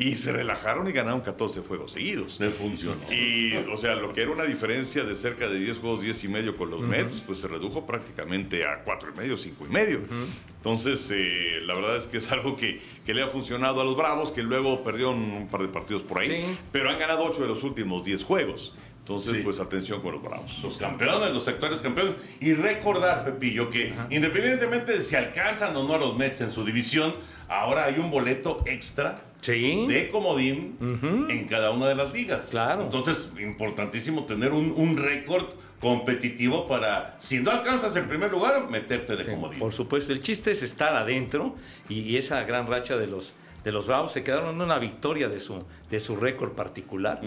[SPEAKER 3] Y se relajaron y ganaron 14 juegos seguidos.
[SPEAKER 2] Le funcionó.
[SPEAKER 3] Y, o sea, lo que era una diferencia de cerca de 10 juegos, 10 y medio con los Mets, pues se redujo prácticamente a 4 y medio, 5 y medio. Entonces, eh, la verdad es que es algo que, que le ha funcionado a los Bravos, que luego perdieron un par de partidos por ahí,
[SPEAKER 4] Sí.
[SPEAKER 3] pero han ganado 8 de los últimos 10 juegos. Entonces,
[SPEAKER 2] Sí.
[SPEAKER 3] pues atención con los Bravos.
[SPEAKER 2] los campeones, los actuales campeones. Y recordar, Pepillo, que independientemente de si alcanzan o no a los Mets en su división, ahora hay un boleto extra
[SPEAKER 4] Sí.
[SPEAKER 2] de comodín en cada una de las ligas.
[SPEAKER 4] Claro.
[SPEAKER 2] Entonces, importantísimo tener un, un récord competitivo para, si no alcanzas el primer lugar, meterte de comodín.
[SPEAKER 4] Por supuesto, el chiste es estar adentro y, y esa gran racha de los de los Bravos se quedaron en una victoria de su de su récord particular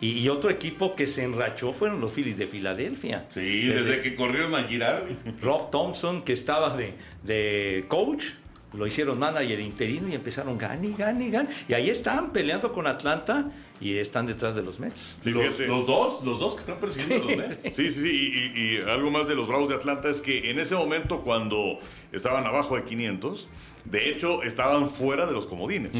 [SPEAKER 4] y, y otro equipo que se enrachó fueron los Phillies de Filadelfia.
[SPEAKER 2] Sí, desde, que corrieron a Girardi.
[SPEAKER 4] Rob Thompson que estaba de, de coach lo hicieron manager interino y empezaron gane, gane, gane y ahí están peleando con Atlanta y están detrás de los Mets.
[SPEAKER 3] Sí,
[SPEAKER 2] Los, los dos, los dos que están persiguiendo a los Mets.
[SPEAKER 3] Sí, sí, sí. Y, y- y algo más de los Bravos de Atlanta es que en ese momento, cuando estaban abajo de 500, de hecho, estaban fuera de los comodines.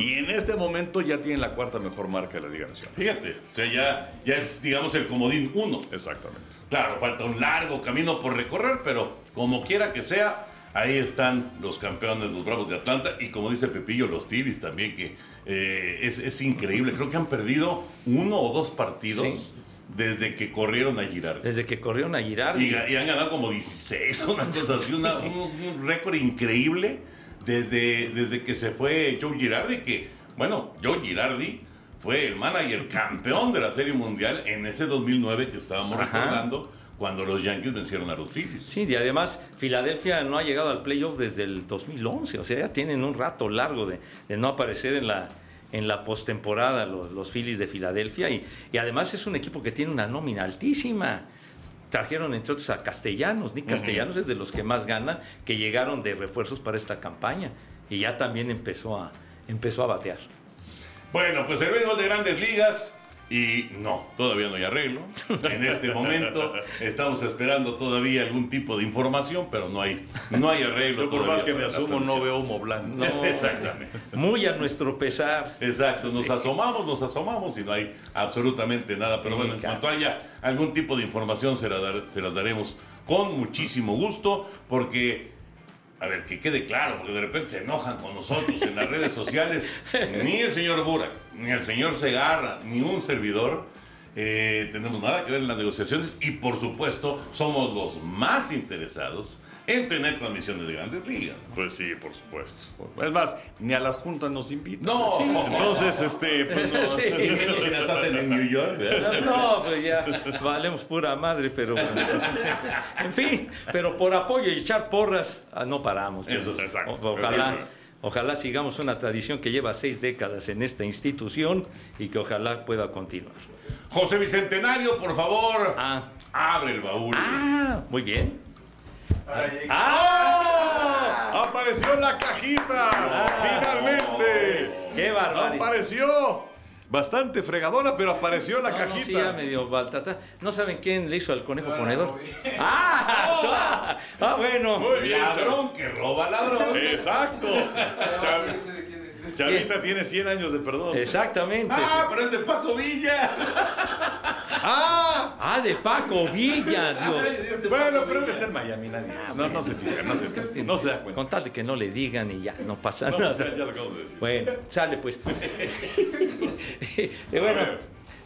[SPEAKER 3] Y en este momento ya tienen la cuarta mejor marca de la Liga Nacional.
[SPEAKER 2] Fíjate, o sea, ya, ya es, digamos, el comodín uno.
[SPEAKER 3] Exactamente.
[SPEAKER 2] Claro, falta un largo camino por recorrer, pero como quiera que sea, ahí están los campeones, los Bravos de Atlanta, y como dice Pepillo, los Phillies también, que eh, es, es increíble. Creo que han perdido uno o dos partidos
[SPEAKER 4] Sí.
[SPEAKER 2] desde que corrieron a Girardi.
[SPEAKER 4] Desde que corrieron a Girardi.
[SPEAKER 2] Y, han ganado como 16, [LAUGHS] una cosa así, una- un, un récord increíble desde, desde que se fue Joe Girardi, que, bueno, Joe Girardi fue el manager campeón de la Serie Mundial en ese 2009 que estábamos
[SPEAKER 4] Ajá.
[SPEAKER 2] recordando, cuando los Yankees vencieron a los Phillies.
[SPEAKER 4] Sí, y además Filadelfia no ha llegado al playoff desde el 2011, o sea, ya tienen un rato largo de, de no aparecer en la en la postemporada los, los Phillies de Filadelfia y, y además es un equipo que tiene una nómina altísima. Trajeron entre otros a Castellanos, Nick Castellanos es de los que más gana, que llegaron de refuerzos para esta campaña y ya también empezó a empezó a batear.
[SPEAKER 2] Bueno, pues el béisbol de grandes ligas. Y no, todavía no hay arreglo. En este momento estamos esperando todavía algún tipo de información, pero no hay, no hay arreglo.
[SPEAKER 3] Yo por más que me asumo, no veo humo blanco.
[SPEAKER 4] No.
[SPEAKER 2] Exactamente.
[SPEAKER 4] Muy a nuestro pesar.
[SPEAKER 2] Exacto, nos asomamos, nos asomamos y no hay absolutamente nada. Pero bueno, en cuanto haya algún tipo de información, se, la dar- se las daremos con muchísimo gusto, porque, a ver, que quede claro, porque de repente se enojan con nosotros en las redes sociales. Ni el señor Burak, ni el señor Segarra, ni un servidor. eh, tenemos nada que ver en las negociaciones y por supuesto somos los más interesados en tener transmisiones de grandes ligas.
[SPEAKER 3] Pues sí, por supuesto. Es más, ni a las juntas nos invitan.
[SPEAKER 2] No,
[SPEAKER 3] Entonces, este, pues no.
[SPEAKER 4] Sí. [LAUGHS]
[SPEAKER 2] si las hacen en New York. ¿verdad?
[SPEAKER 4] No, pues ya valemos pura madre, pero [LAUGHS] en fin, pero por apoyo y echar porras ah, no paramos.
[SPEAKER 2] Eso es
[SPEAKER 3] exacto.
[SPEAKER 4] Ojalá,
[SPEAKER 3] Eso
[SPEAKER 4] ojalá sigamos una tradición que lleva seis décadas en esta institución y que ojalá pueda continuar.
[SPEAKER 2] José Bicentenario, por favor,
[SPEAKER 4] Ah,
[SPEAKER 2] abre el baúl.
[SPEAKER 4] ah, muy bien.
[SPEAKER 3] ¡Ah! ¡Apareció la cajita! ¡Finalmente!
[SPEAKER 4] ¡Qué barbaridad!
[SPEAKER 3] ¡Apareció! Bastante fregadora, pero apareció la
[SPEAKER 4] No, no,
[SPEAKER 3] cajita.
[SPEAKER 4] sí, ya medio baltata. ¿No saben quién le hizo al conejo ponedor? [LAUGHS] ¡Ah! ¡Ah, bueno!
[SPEAKER 3] Muy bien,
[SPEAKER 2] Ladrón que roba ladrón.
[SPEAKER 3] Exacto. [LAUGHS] Chav- Chavita tiene 100 años de perdón.
[SPEAKER 4] Exactamente.
[SPEAKER 2] Ah, pero es de Paco Villa. [LAUGHS]
[SPEAKER 3] ¡Ah!
[SPEAKER 4] Ah, de Paco Villa, Dios.
[SPEAKER 3] Bueno, pero él está en Miami, nadie. No, no se fija, no se, no se da cuenta.
[SPEAKER 4] Con tal de que no le digan y ya, no pasa
[SPEAKER 3] No,
[SPEAKER 4] nada.
[SPEAKER 3] sea, ya lo acabo de decir.
[SPEAKER 4] Bueno, sale pues. y [LAUGHS] bueno,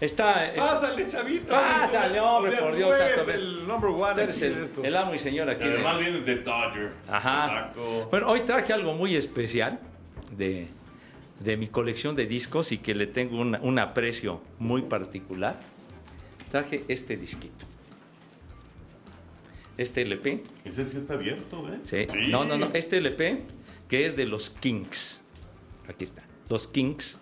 [SPEAKER 4] Está. es-
[SPEAKER 3] Pásale, chavito.
[SPEAKER 4] Pásale, hombre,
[SPEAKER 3] O sea,
[SPEAKER 4] por
[SPEAKER 3] tú
[SPEAKER 4] Dios
[SPEAKER 3] eres
[SPEAKER 4] santo,
[SPEAKER 3] el number one
[SPEAKER 4] tú eres
[SPEAKER 3] de
[SPEAKER 4] el,
[SPEAKER 3] esto.
[SPEAKER 4] el amo y señor aquí. de-
[SPEAKER 2] Además viene de Dodger.
[SPEAKER 4] Ajá.
[SPEAKER 3] Exacto.
[SPEAKER 4] Bueno, hoy traje algo muy especial de, de mi colección de discos y que le tengo un aprecio muy particular. Traje este disquito. Este LP.
[SPEAKER 2] Ese sí está abierto, ¿eh?
[SPEAKER 4] Sí.
[SPEAKER 3] Sí.
[SPEAKER 4] No, no, no. Este LP que es de los Kings. Aquí está. Los Kings.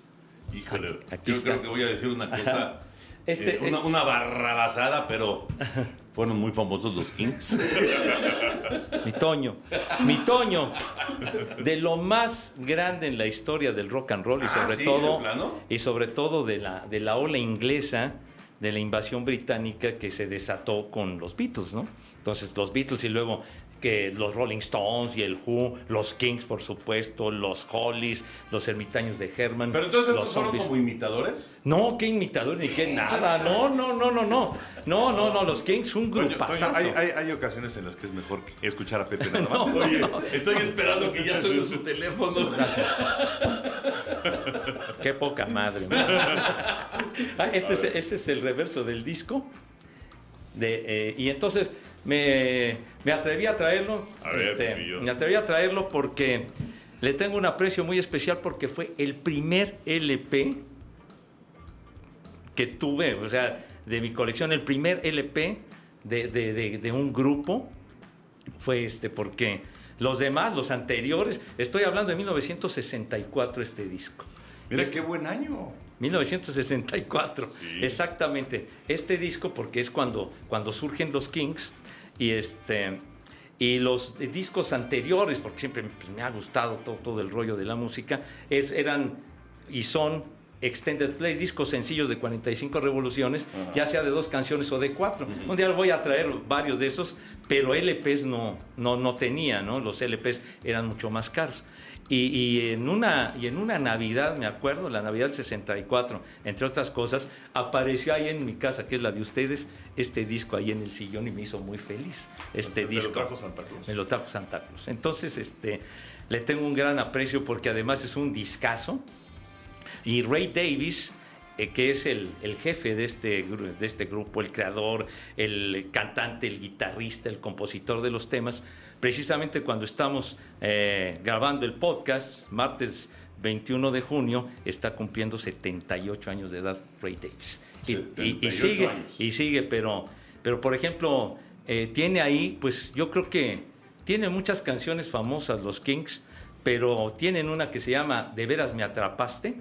[SPEAKER 2] Híjole,
[SPEAKER 4] Aquí- aquí
[SPEAKER 2] yo
[SPEAKER 4] está.
[SPEAKER 2] creo que voy a decir una cosa.
[SPEAKER 4] Este,
[SPEAKER 2] eh, una, una barrabasada, pero fueron muy famosos los Kings. [LAUGHS]
[SPEAKER 4] Mi Toño, mi Toño, de lo más grande en la historia del rock and roll y
[SPEAKER 2] Ah,
[SPEAKER 4] sobre
[SPEAKER 2] ¿sí?
[SPEAKER 4] todo y sobre todo de la de la ola inglesa de la invasión británica que se desató con los Beatles, ¿no? Entonces los Beatles y luego que los Rolling Stones y el Who, los Kings por supuesto, los Hollies, los ermitaños de Herman,
[SPEAKER 2] Pero entonces
[SPEAKER 4] los
[SPEAKER 2] estos fueron como imitadores.
[SPEAKER 4] No, qué imitador ni qué nada. No, no, no, no, no. No, no, no, los Kings un.
[SPEAKER 3] Toño, hay, hay, hay ocasiones en las que es mejor escuchar a Pepe nada más. [LAUGHS]
[SPEAKER 2] Oye, estoy esperando que ya suene su teléfono. [LAUGHS]
[SPEAKER 4] Qué poca madre. man. Ah, este, es, este es el reverso del disco. De, eh, y entonces me, me atreví a traerlo.
[SPEAKER 3] A ver,
[SPEAKER 4] este, me atreví a traerlo porque le tengo un aprecio muy especial porque fue el primer LP que tuve, o sea, de mi colección, el primer LP de, de- de- de un grupo fue este, porque los demás, los anteriores, estoy hablando de 1964 este disco.
[SPEAKER 3] Mira qué buen año.
[SPEAKER 4] 1964,
[SPEAKER 3] Sí.
[SPEAKER 4] exactamente. Este disco, porque es cuando, cuando surgen los Kings y este y los discos anteriores, porque siempre pues, me ha gustado todo, todo el rollo de la música, es- eran y son extended plays, discos sencillos de 45 revoluciones, ya sea de dos canciones o de cuatro. Un día voy a traer varios de esos, pero LPs no, no, no tenía, ¿no? Los LPs eran mucho más caros. Y, y en una, y en una Navidad, me acuerdo, la Navidad del 64, entre otras cosas, apareció ahí en mi casa, que es la de ustedes, este disco ahí en el sillón y me hizo muy feliz. Este
[SPEAKER 3] Te lo
[SPEAKER 4] disco.
[SPEAKER 3] trajo Santa Claus.
[SPEAKER 4] Me lo trajo Santa Cruz. Entonces, este, le tengo un gran aprecio porque además es un discazo. Y Ray Davis, eh, que es el, el jefe de este, de este grupo, el creador, el cantante, el guitarrista, el compositor de los temas, precisamente cuando estamos eh, grabando el podcast, martes 21 de junio, está cumpliendo 78 años de edad Ray Davis. Y- y- y,
[SPEAKER 2] 78
[SPEAKER 4] sigue,
[SPEAKER 2] años.
[SPEAKER 4] y sigue, pero, pero por ejemplo, eh, tiene ahí, pues yo creo que tiene muchas canciones famosas los Kings, pero tienen una que se llama De veras me atrapaste,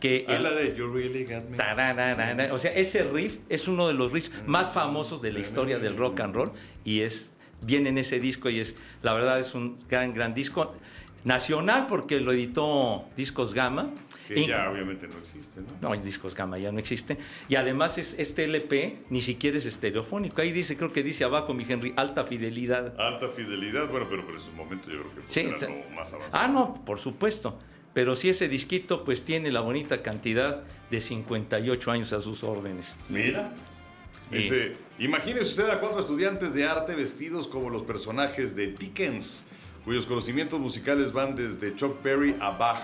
[SPEAKER 4] que el-
[SPEAKER 3] Habla de You Really Got Me.
[SPEAKER 4] o sea, ese riff es uno de los riffs más famosos de la historia del rock and roll y es viene en ese disco y es la verdad es un gran gran disco nacional porque lo editó Discos Gama.
[SPEAKER 3] Que ya obviamente no existe, ¿no?
[SPEAKER 4] no, discos Gama ya no existe. Y además es, este LP ni siquiera es estereofónico. Ahí dice, creo que dice abajo, mi Henry, alta fidelidad.
[SPEAKER 3] Alta fidelidad, bueno, pero por esos momentos yo creo que
[SPEAKER 4] Sí,
[SPEAKER 3] era lo más avanzado.
[SPEAKER 4] Ah, no, por supuesto. Pero sí ese disquito pues tiene la bonita cantidad de 58 años a sus órdenes.
[SPEAKER 2] Mira.
[SPEAKER 3] Dice, imagínese usted a cuatro estudiantes de arte vestidos como los personajes de Dickens, cuyos conocimientos musicales van desde Chuck Berry a Bach.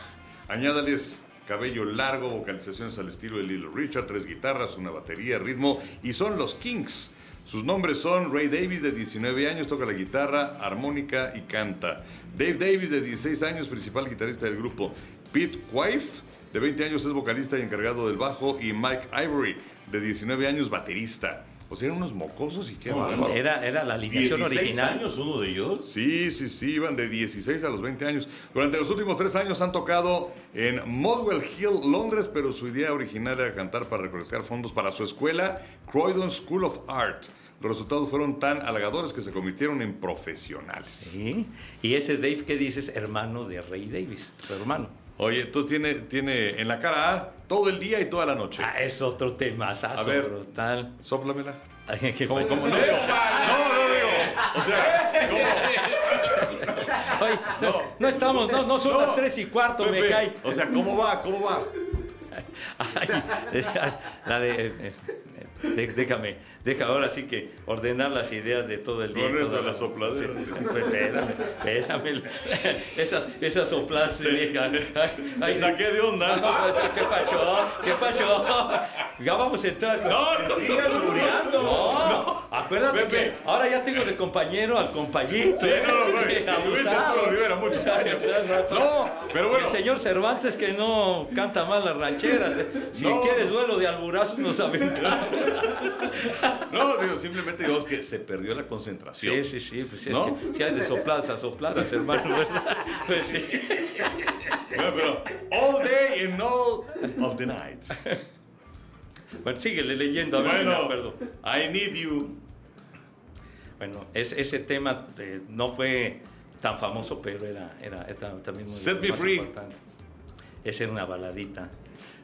[SPEAKER 3] Añádales cabello largo, vocalizaciones al estilo de Little Richard, tres guitarras, una batería, ritmo, y son los Kings. Sus nombres son Ray Davis, de 19 años, toca la guitarra, armónica y canta. Dave Davis, de 16 años, principal guitarrista del grupo. Pete Wife, de 20 años, es vocalista y encargado del bajo. Y Mike Ivory, de 19 años, baterista. O sea, eran unos mocosos y qué bárbaro.
[SPEAKER 4] Era, era la alineación
[SPEAKER 2] 16
[SPEAKER 4] original.
[SPEAKER 2] años uno de ellos.
[SPEAKER 3] Sí, sí, sí, iban de 16 a los 20 años. Durante los últimos tres años han tocado en Modwell Hill, Londres, pero su idea original era cantar para recolectar fondos para su escuela, Croydon School of Art. Los resultados fueron tan halagadores que se convirtieron en profesionales.
[SPEAKER 4] Sí. Y ese Dave que dices, hermano de Ray Davis, su hermano.
[SPEAKER 3] Oye, entonces tiene, tiene en la cara A todo el día y toda la noche.
[SPEAKER 4] Ah, es otro tema,
[SPEAKER 3] A ver.
[SPEAKER 4] brutal.
[SPEAKER 3] Sóplamela. ¿Cómo, cómo? No, digo, no, no digo. O sea, ¿cómo?
[SPEAKER 4] Ay, no, no estamos, no, no son
[SPEAKER 3] No.
[SPEAKER 4] las tres y cuarto, me cae.
[SPEAKER 3] O sea, ¿cómo va? ¿Cómo va?
[SPEAKER 4] Ay, [LAUGHS] la de. eh, eh, de- déjame, deja ahora sí que ordenar las ideas de todo el día.
[SPEAKER 3] Con eso de la sopladera.
[SPEAKER 4] Sí, pues, espérame, espérame. [LAUGHS] Esas, esas soplas. Ay,
[SPEAKER 3] Me
[SPEAKER 4] ay,
[SPEAKER 3] saqué de onda.
[SPEAKER 4] no, ¿Qué pacho? ¿Qué pacho? Ya vamos a entrar.
[SPEAKER 3] No, no,
[SPEAKER 2] Sigue albureando.
[SPEAKER 4] no, acuérdate
[SPEAKER 3] Pepe.
[SPEAKER 4] que ahora ya tengo de compañero al compañito.
[SPEAKER 3] Sí, no, no, no.
[SPEAKER 4] Eh.
[SPEAKER 3] Arturo Rivera muchos años. No, pero bueno.
[SPEAKER 4] El señor Cervantes que no canta mal las rancheras. [LAUGHS] Si
[SPEAKER 3] No.
[SPEAKER 4] quieres duelo de alburazos nos aventamos. [LAUGHS] [LAUGHS]
[SPEAKER 3] No, digo, simplemente digamos que se perdió la concentración.
[SPEAKER 4] Sí, sí, sí. Pues es
[SPEAKER 3] ¿No?
[SPEAKER 4] que si hay de sopladas a sopladas, hermano. ¿verdad? Pues sí.
[SPEAKER 3] Bueno, pero all day and all of the night.
[SPEAKER 4] Bueno, síguele leyendo a ver
[SPEAKER 3] Bueno,
[SPEAKER 4] acuerdo.
[SPEAKER 3] I need you.
[SPEAKER 4] Bueno, es- ese tema eh, no fue tan famoso, pero era, era, era también muy
[SPEAKER 3] Set me free.
[SPEAKER 4] importante. Esa era una baladita.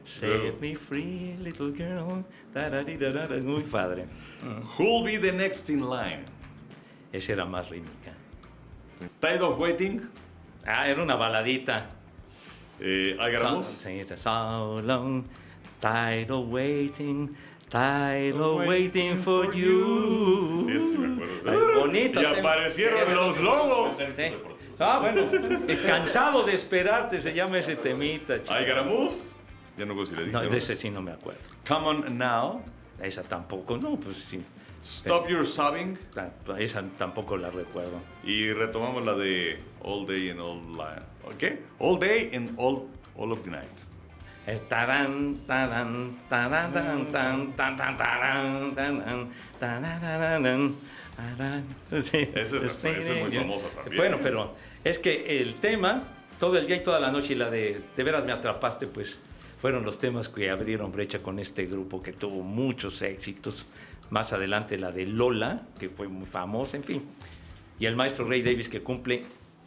[SPEAKER 4] Set me free, little girl. Es muy padre.
[SPEAKER 3] Who'll be the next in line?
[SPEAKER 4] Esa era más rítmica.
[SPEAKER 3] Tide of Waiting.
[SPEAKER 4] Ah, era una baladita.
[SPEAKER 3] Eh, I Gotta
[SPEAKER 4] So, so long, tired of waiting, tired of waiting for you.
[SPEAKER 3] Sí, sí me acuerdo.
[SPEAKER 4] Bonito
[SPEAKER 3] Y aparecieron los lobos.
[SPEAKER 4] Sí. Ah, bueno, [LAUGHS] eh, cansado de esperarte se llama ese temita. chico.
[SPEAKER 3] I Gotta Move. Ya no dije.
[SPEAKER 4] No, de ese sí no me acuerdo.
[SPEAKER 3] Come on now.
[SPEAKER 4] Esa tampoco, no, pues sí.
[SPEAKER 3] Stop your sobbing.
[SPEAKER 4] Esa tampoco la recuerdo.
[SPEAKER 3] Y retomamos la de All Day and All Night. ¿Qué? All Day and All, all of the Night.
[SPEAKER 4] El tarán, tarán, tarán, tan, tan, tan, tan, tarán, tarán, tarararán, tarán. Sí,
[SPEAKER 3] Esa es- muy famosa también.
[SPEAKER 4] Bueno, pero es que el tema, todo el día y toda la noche, y la de De veras me atrapaste, pues fueron los temas que abrieron brecha con este grupo que tuvo muchos éxitos. Más adelante la de Lola, que fue muy famosa, en fin. Y el maestro Ray Davis, que cumple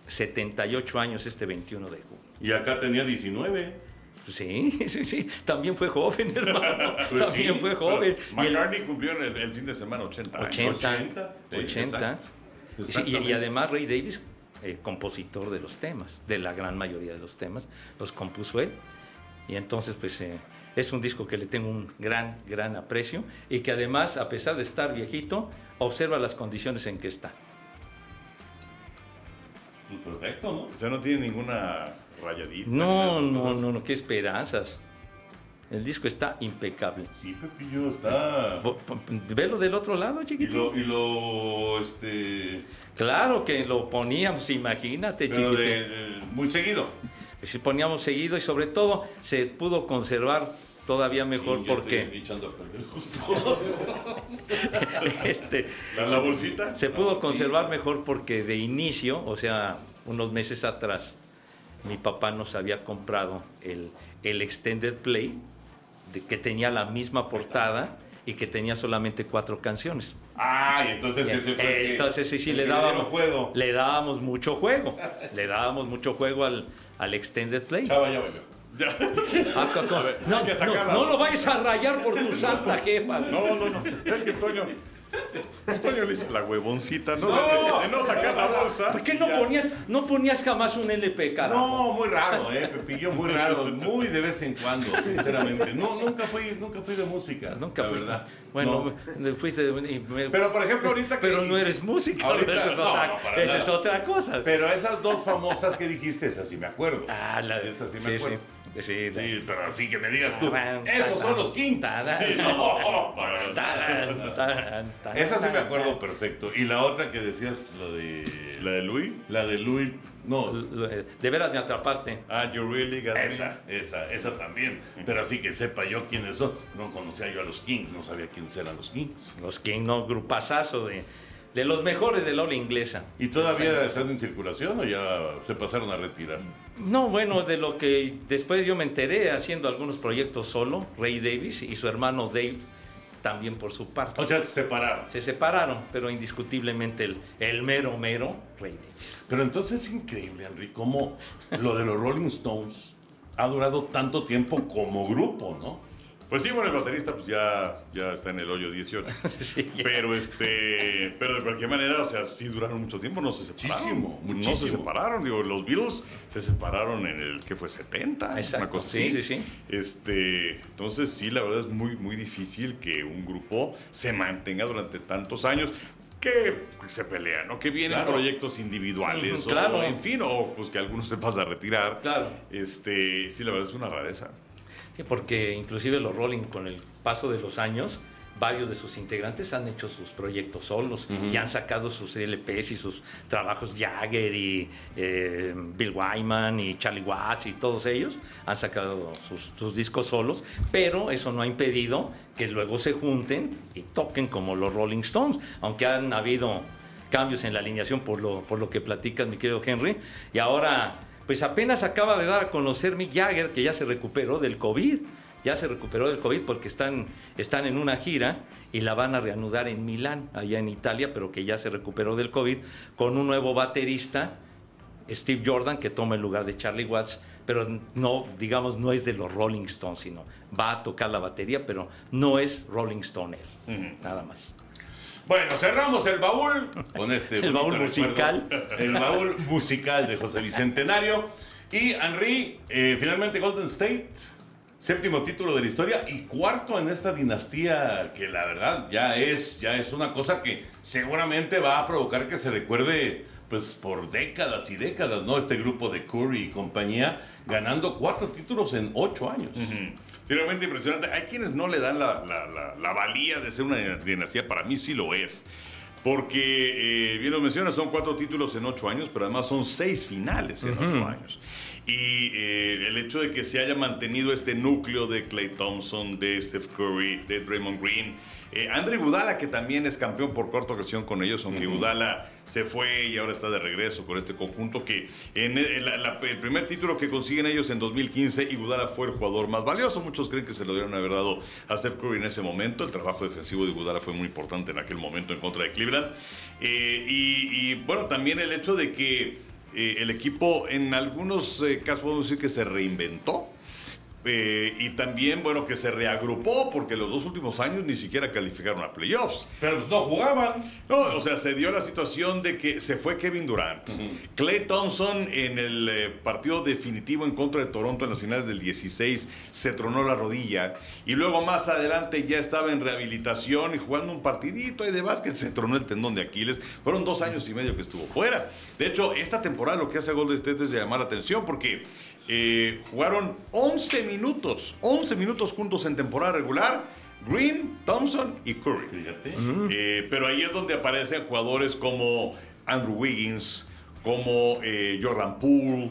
[SPEAKER 4] 78 años este 21 de junio.
[SPEAKER 2] Y acá tenía 19.
[SPEAKER 4] Sí, [LAUGHS] sí, sí, también fue joven, [LAUGHS] hermano.
[SPEAKER 2] Pues
[SPEAKER 4] también
[SPEAKER 2] sí,
[SPEAKER 4] fue joven.
[SPEAKER 3] Pero
[SPEAKER 4] Y el-
[SPEAKER 3] McCartney cumplió en el, el fin de semana 80 años.
[SPEAKER 4] 80,
[SPEAKER 2] 80, sí,
[SPEAKER 4] 80.
[SPEAKER 2] exacto.
[SPEAKER 4] Sí, y- y, además Ray Davis, eh, compositor de los temas, de la gran mayoría de los temas, los compuso él. Y entonces, pues, eh, es un disco que le tengo un gran, gran aprecio y que además, a pesar de estar viejito, observa las condiciones en que está.
[SPEAKER 2] Pues perfecto, ¿no?
[SPEAKER 3] O sea, no tiene ninguna rayadita.
[SPEAKER 4] No, no, no, qué esperanzas. El disco está impecable.
[SPEAKER 2] Sí, Pepillo, está.
[SPEAKER 4] Velo del otro lado,
[SPEAKER 2] Y
[SPEAKER 4] chiquito.
[SPEAKER 2] lo, y lo, este.
[SPEAKER 4] Claro que lo poníamos, imagínate,
[SPEAKER 2] Pero
[SPEAKER 4] chiquito.
[SPEAKER 2] de, de- muy seguido.
[SPEAKER 4] Sí, poníamos seguido y sobre todo se pudo conservar todavía mejor
[SPEAKER 2] Sí,
[SPEAKER 4] porque
[SPEAKER 2] estoy echando a perder sus [LAUGHS]
[SPEAKER 4] este,
[SPEAKER 3] ¿La, la bolsita?
[SPEAKER 4] se pudo conservar mejor porque de inicio, o sea, unos meses atrás, mi papá nos había comprado el, el Extended Play de, que tenía la misma portada y que tenía solamente cuatro canciones.
[SPEAKER 2] Ah, y entonces ese fue.
[SPEAKER 4] Eh, Entonces sí, sí le dábamos
[SPEAKER 2] juego.
[SPEAKER 4] le dábamos mucho juego, [LAUGHS] le dábamos mucho juego al, al Extended Play.
[SPEAKER 2] Chava, ya.
[SPEAKER 3] Ya.
[SPEAKER 4] Ah, [LAUGHS]
[SPEAKER 3] ver,
[SPEAKER 4] no, no lo vayas a rayar por tu [LAUGHS] santa jefa.
[SPEAKER 3] No, no, no. Es que Toño. Toño le hizo la huevoncita, ¿no? De, de no sacar la bolsa.
[SPEAKER 4] ¿Por qué no ponías, no ponías jamás un LP, carajo?
[SPEAKER 2] No, muy raro, eh, Pepillo, muy raro, muy de vez en cuando, sinceramente. No, nunca fui, nunca fui de música,
[SPEAKER 4] Nunca
[SPEAKER 2] la
[SPEAKER 4] fuiste.
[SPEAKER 2] verdad.
[SPEAKER 4] Bueno,
[SPEAKER 2] No.
[SPEAKER 4] fuiste. y me-
[SPEAKER 2] Pero por ejemplo, ahorita que
[SPEAKER 4] pero no eres músico,
[SPEAKER 2] Ahorita-
[SPEAKER 4] esa es,
[SPEAKER 2] no,
[SPEAKER 4] otra,
[SPEAKER 2] no, para
[SPEAKER 4] esa
[SPEAKER 2] nada.
[SPEAKER 4] es otra cosa.
[SPEAKER 2] Pero esas dos famosas que dijiste, esas sí me acuerdo.
[SPEAKER 4] Ah, la
[SPEAKER 2] Esas sí me acuerdo.
[SPEAKER 4] Sí, sí,
[SPEAKER 2] pero así que me digas tú,
[SPEAKER 4] Tarán,
[SPEAKER 2] esos son los Kings. Sí, no, Esa sí me acuerdo perfecto. Y la otra que decías, la de.
[SPEAKER 3] ¿La de Louis?
[SPEAKER 2] La de Louis. No,
[SPEAKER 4] De veras me atrapaste.
[SPEAKER 3] Ah, you really got me.
[SPEAKER 2] esa, esa, esa también. Pero así que sepa yo quiénes son. No conocía yo a los Kings, no sabía quiénes eran los Kings.
[SPEAKER 4] Los King, no, grupazazo de, de los mejores de la ola inglesa.
[SPEAKER 2] ¿Y todavía están en circulación o ya se pasaron a retirar?
[SPEAKER 4] No, bueno, de lo que después yo me enteré haciendo algunos proyectos solo, Ray Davis y su hermano Dave también por su parte.
[SPEAKER 2] O sea, se separaron.
[SPEAKER 4] Se separaron, pero indiscutiblemente el, el mero mero Ray Davis.
[SPEAKER 2] Pero entonces es increíble, Henry, cómo lo de los Rolling Stones ha durado tanto tiempo como grupo, ¿no?
[SPEAKER 3] Pues sí, bueno, el baterista pues ya, ya está en el hoyo 18. [LAUGHS] Pero este, pero de cualquier manera, o sea, sí duraron mucho tiempo, no se separaron.
[SPEAKER 2] Muchísimo,
[SPEAKER 3] No
[SPEAKER 2] muchísimo.
[SPEAKER 3] se separaron, digo, los Beatles se separaron en el que fue 70,
[SPEAKER 4] Exacto,
[SPEAKER 3] una cosa
[SPEAKER 4] sí,
[SPEAKER 3] así.
[SPEAKER 4] sí, sí.
[SPEAKER 3] Este, entonces sí, la verdad es muy muy difícil que un grupo se mantenga durante tantos años que se pelean, o que vienen
[SPEAKER 2] Claro.
[SPEAKER 3] proyectos individuales,
[SPEAKER 4] claro.
[SPEAKER 3] o en fin, o pues que algunos se pasa a retirar.
[SPEAKER 4] Claro.
[SPEAKER 3] Este, sí, la verdad es una rareza.
[SPEAKER 4] Sí, porque inclusive los Rolling con el paso de los años, varios de sus integrantes han hecho sus proyectos solos y han sacado sus LPs y sus trabajos Jagger y eh, Bill Wyman y Charlie Watts y todos ellos han sacado sus, sus discos solos, pero eso no ha impedido que luego se junten y toquen como los Rolling Stones, aunque han habido cambios en la alineación por lo, por lo que platicas, mi querido Henry. Y ahora, pues apenas acaba de dar a conocer Mick Jagger que ya se recuperó del COVID. Ya se recuperó del COVID porque están, están en una gira y la van a reanudar en Milán, allá en Italia, pero que ya se recuperó del COVID, con un nuevo baterista, Steve Jordan, que toma el lugar de Charlie Watts, pero no, digamos, no es de los Rolling Stones, sino va a tocar la batería, pero no es Rolling Stone él, nada más.
[SPEAKER 2] Bueno, cerramos el baúl con este
[SPEAKER 4] El baúl
[SPEAKER 2] recuerdo.
[SPEAKER 4] musical.
[SPEAKER 2] El baúl musical de José Bicentenario. Y Henry, eh, finalmente Golden State, séptimo título de la historia y cuarto en esta dinastía que la verdad ya es, ya es una cosa que seguramente va a provocar que se recuerde pues por décadas y décadas, ¿no? Este grupo de Curry y compañía ganando cuatro títulos en ocho años.
[SPEAKER 3] Realmente impresionante. Hay quienes no le dan la, la- la- la valía de ser una dinastía, para mí sí lo es. Porque, eh, bien lo mencionas, son cuatro títulos en ocho años, pero además son seis finales en ocho años. Y eh, el hecho de que se haya mantenido este núcleo de Clay Thompson, de Steph Curry, de Draymond Green, eh, Andre Gudala, que también es campeón por corta ocasión con ellos, aunque Gudala se fue y ahora está de regreso con este conjunto, que en el, la- la- el primer título que consiguen ellos en 2015, y Gudala fue el jugador más valioso. Muchos creen que se lo dieron haber dado a Steph Curry en ese momento. El trabajo defensivo de Gudala fue muy importante en aquel momento en contra de Cleveland. Eh, y, y, bueno, también el hecho de que eh, el equipo en algunos eh, casos podemos decir que se reinventó. Eh, y también, bueno, que se reagrupó porque los dos últimos años ni siquiera calificaron a playoffs.
[SPEAKER 2] Pero no jugaban.
[SPEAKER 3] No, o sea, se dio la situación de que se fue Kevin Durant. Clay Thompson en el eh, partido definitivo en contra de Toronto en las finales del 16 se tronó la rodilla. Y luego más adelante ya estaba en rehabilitación y jugando un partidito ahí de básquet se tronó el tendón de Aquiles. Fueron dos años y medio que estuvo fuera. De hecho, esta temporada lo que hace Golden State es llamar la atención porque eh, jugaron 11 minutos, 11 minutos juntos en temporada regular. Green, Thompson y Curry.
[SPEAKER 2] Fíjate.
[SPEAKER 3] Eh, pero ahí es donde aparecen jugadores como Andrew Wiggins, como eh, Jordan Poole,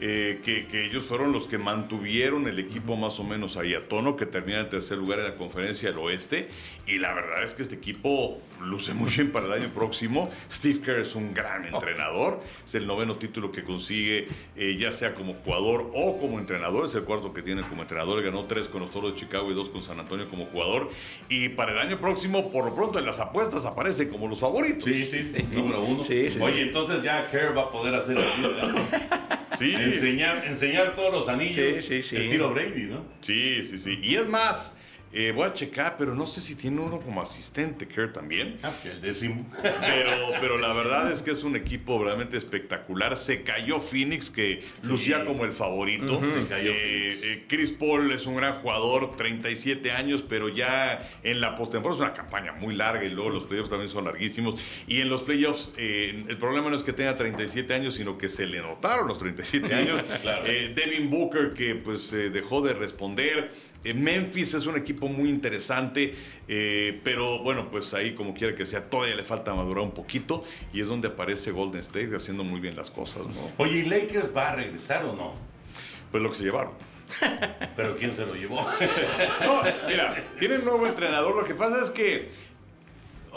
[SPEAKER 3] eh, que, que ellos fueron los que mantuvieron el equipo más o menos ahí a tono, que termina en tercer lugar en la conferencia del oeste. Y la verdad es que este equipo luce muy bien para el año próximo. Steve Kerr es un gran entrenador, es el noveno título que consigue, eh, ya sea como jugador o como entrenador, es el cuarto que tiene como entrenador, ganó tres con los Toros de Chicago y dos con San Antonio como jugador. Y para el año próximo, por lo pronto en las apuestas aparece como los favoritos.
[SPEAKER 2] Sí, sí, número uno.
[SPEAKER 4] Sí, sí,
[SPEAKER 2] Oye,
[SPEAKER 4] sí.
[SPEAKER 2] entonces ya Kerr va a poder hacer así. [LAUGHS]
[SPEAKER 3] Sí,
[SPEAKER 2] enseñar, enseñar todos los anillos.
[SPEAKER 4] Sí, sí, sí.
[SPEAKER 2] Estilo Brady, ¿no?
[SPEAKER 3] sí, sí, sí. Y es más, eh, voy a checar, pero no sé si tiene uno como asistente, Kerr también.
[SPEAKER 2] Ah, que el décimo.
[SPEAKER 3] Pero, pero la verdad es que es un equipo realmente espectacular. Se cayó Phoenix, que lucía como el favorito.
[SPEAKER 2] Se cayó
[SPEAKER 3] Eh, eh, Chris Paul es un gran jugador, 37 años, pero ya en la postemporada es una campaña muy larga y luego los playoffs también son larguísimos. Y en los playoffs, eh, el problema no es que tenga 37 años, sino que se le notaron los 37 [LAUGHS] años.
[SPEAKER 2] Claro.
[SPEAKER 3] Devin Booker, que pues dejó de responder. Eh, Memphis es un equipo muy interesante, eh, pero bueno, pues ahí como quiera que sea, todavía le falta madurar un poquito y es donde aparece Golden State haciendo muy bien las cosas, ¿no?
[SPEAKER 2] Oye, ¿y Lakers va a regresar o no?
[SPEAKER 3] Pues lo que se llevaron. [LAUGHS]
[SPEAKER 2] Pero ¿quién se lo llevó? [LAUGHS]
[SPEAKER 3] No, mira, tiene un nuevo entrenador. Lo que pasa es que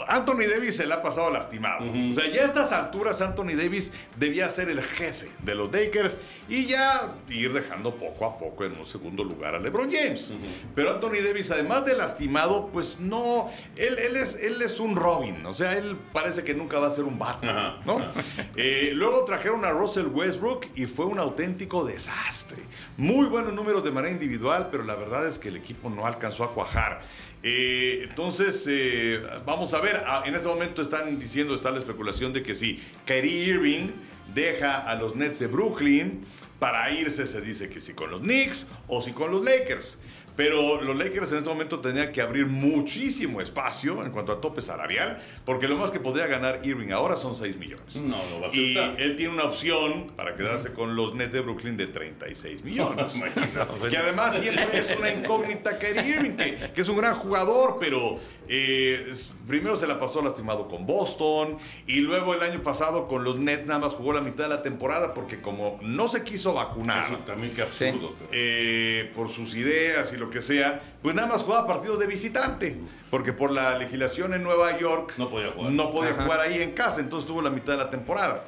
[SPEAKER 3] Anthony Davis se le ha pasado lastimado. O sea, ya a estas alturas Anthony Davis debía ser el jefe de los Lakers y ya ir dejando poco a poco en un segundo lugar a LeBron James. Pero Anthony Davis, además de lastimado, pues no, él, él, es, él es un Robin. O sea, él parece que nunca va a ser un Batman. ¿no? [LAUGHS] Eh, luego trajeron a Russell Westbrook y fue un auténtico desastre. Muy buenos números de manera individual, pero la verdad es que el equipo no alcanzó a cuajar. Eh, entonces, eh, vamos a ver, ah, en este momento están diciendo, está la especulación de que si Kyrie Irving deja a los Nets de Brooklyn para irse, se dice que si con los Knicks o si con los Lakers. Pero los Lakers en este momento tenían que abrir muchísimo espacio en cuanto a tope salarial, porque lo más que podría ganar Irving ahora son 6 millones.
[SPEAKER 2] No, lo va a
[SPEAKER 3] Y
[SPEAKER 2] aceptar.
[SPEAKER 3] él tiene una opción para quedarse con los Nets de Brooklyn de 36 millones. [LAUGHS] que además siempre es una incógnita Kyrie Irving, que, que es un gran jugador, pero eh, primero se la pasó lastimado con Boston y luego el año pasado con los Nets nada más jugó la mitad de la temporada porque como no se quiso vacunar
[SPEAKER 2] Eso también qué absurdo.
[SPEAKER 3] eh, por sus ideas y lo que sea, pues nada más jugaba partidos de visitante, porque por la legislación en Nueva York
[SPEAKER 2] No podía jugar.
[SPEAKER 3] no podía jugar ahí en casa, entonces tuvo la mitad de la temporada.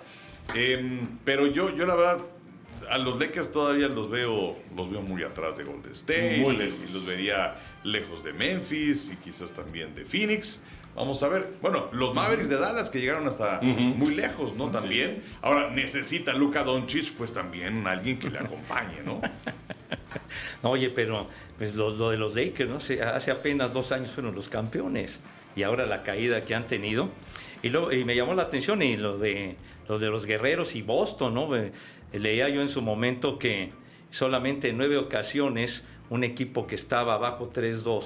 [SPEAKER 3] Em, pero yo, yo la verdad, a los Lakers todavía los veo, los veo muy atrás de Golden State,
[SPEAKER 2] Muy lejos.
[SPEAKER 3] y los vería lejos de Memphis y quizás también de Phoenix. Vamos a ver. Bueno, los Mavericks de Dallas que llegaron hasta muy lejos, ¿no? También. Ahora necesita Luka Doncic, pues también alguien que le acompañe, [LAUGHS] ¿no?
[SPEAKER 4] Oye, pero pues lo, lo de los Lakers, ¿no? Se- hace apenas dos años fueron los campeones y ahora la caída que han tenido. Y me llamó la atención y lo de, lo de los guerreros y Boston, ¿no? Leía yo en su momento que solamente en nueve ocasiones un equipo que estaba abajo 3-2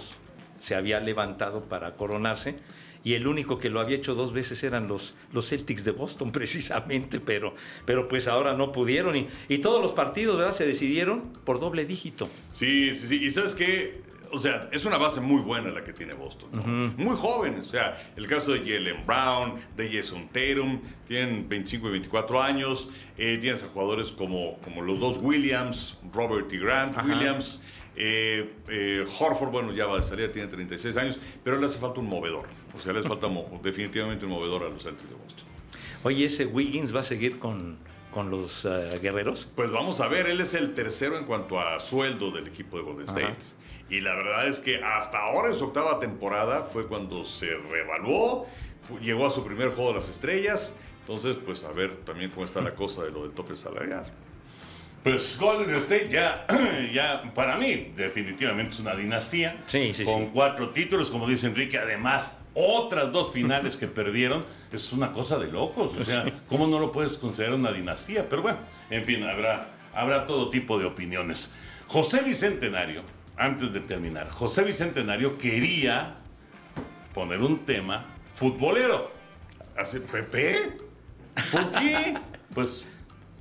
[SPEAKER 4] se había levantado para coronarse y el único que lo había hecho dos veces eran los, los Celtics de Boston [LAUGHS] precisamente, pero, pero pues ahora no pudieron y, y todos los partidos ¿verdad? se decidieron por doble dígito.
[SPEAKER 3] Sí, sí, sí. Y sabes qué? O sea, es una base muy buena la que tiene Boston. ¿no? Muy joven. O sea, el caso de Jalen Brown, de Jason Tatum, tienen 25 y 24 años. Eh, tienes a jugadores como, como los dos Williams, Robert y Grant
[SPEAKER 4] Ajá.
[SPEAKER 3] Williams. Eh, eh, Horford, bueno, ya va de salida, tiene 36 años, pero le hace falta un movedor. O sea, le hace falta definitivamente un movedor a los Celtics de Boston.
[SPEAKER 4] Oye, ese Wiggins va a seguir con, con los eh, guerreros.
[SPEAKER 3] Pues vamos a ver, él es el tercero en cuanto a sueldo del equipo de Golden State. Y la verdad es que hasta ahora en su octava temporada fue cuando se revaluó, llegó a su primer juego de las estrellas. Entonces, pues a ver también cómo está la cosa de lo del tope salarial.
[SPEAKER 2] Pues Golden State ya, [CLEARS THROAT] ya para mí definitivamente es una dinastía.
[SPEAKER 4] Sí, sí,
[SPEAKER 2] Con
[SPEAKER 4] sí.
[SPEAKER 2] cuatro títulos, como dice Enrique, además otras dos finales que perdieron. Es una cosa de locos. O sea, ¿cómo no lo puedes considerar una dinastía? Pero bueno, en fin, habrá, habrá todo tipo de opiniones. José Bicentenario, antes de terminar, José Bicentenario quería poner un tema futbolero.
[SPEAKER 3] ¿Hace Pepe? ¿Por qué? [LAUGHS]
[SPEAKER 2] Pues,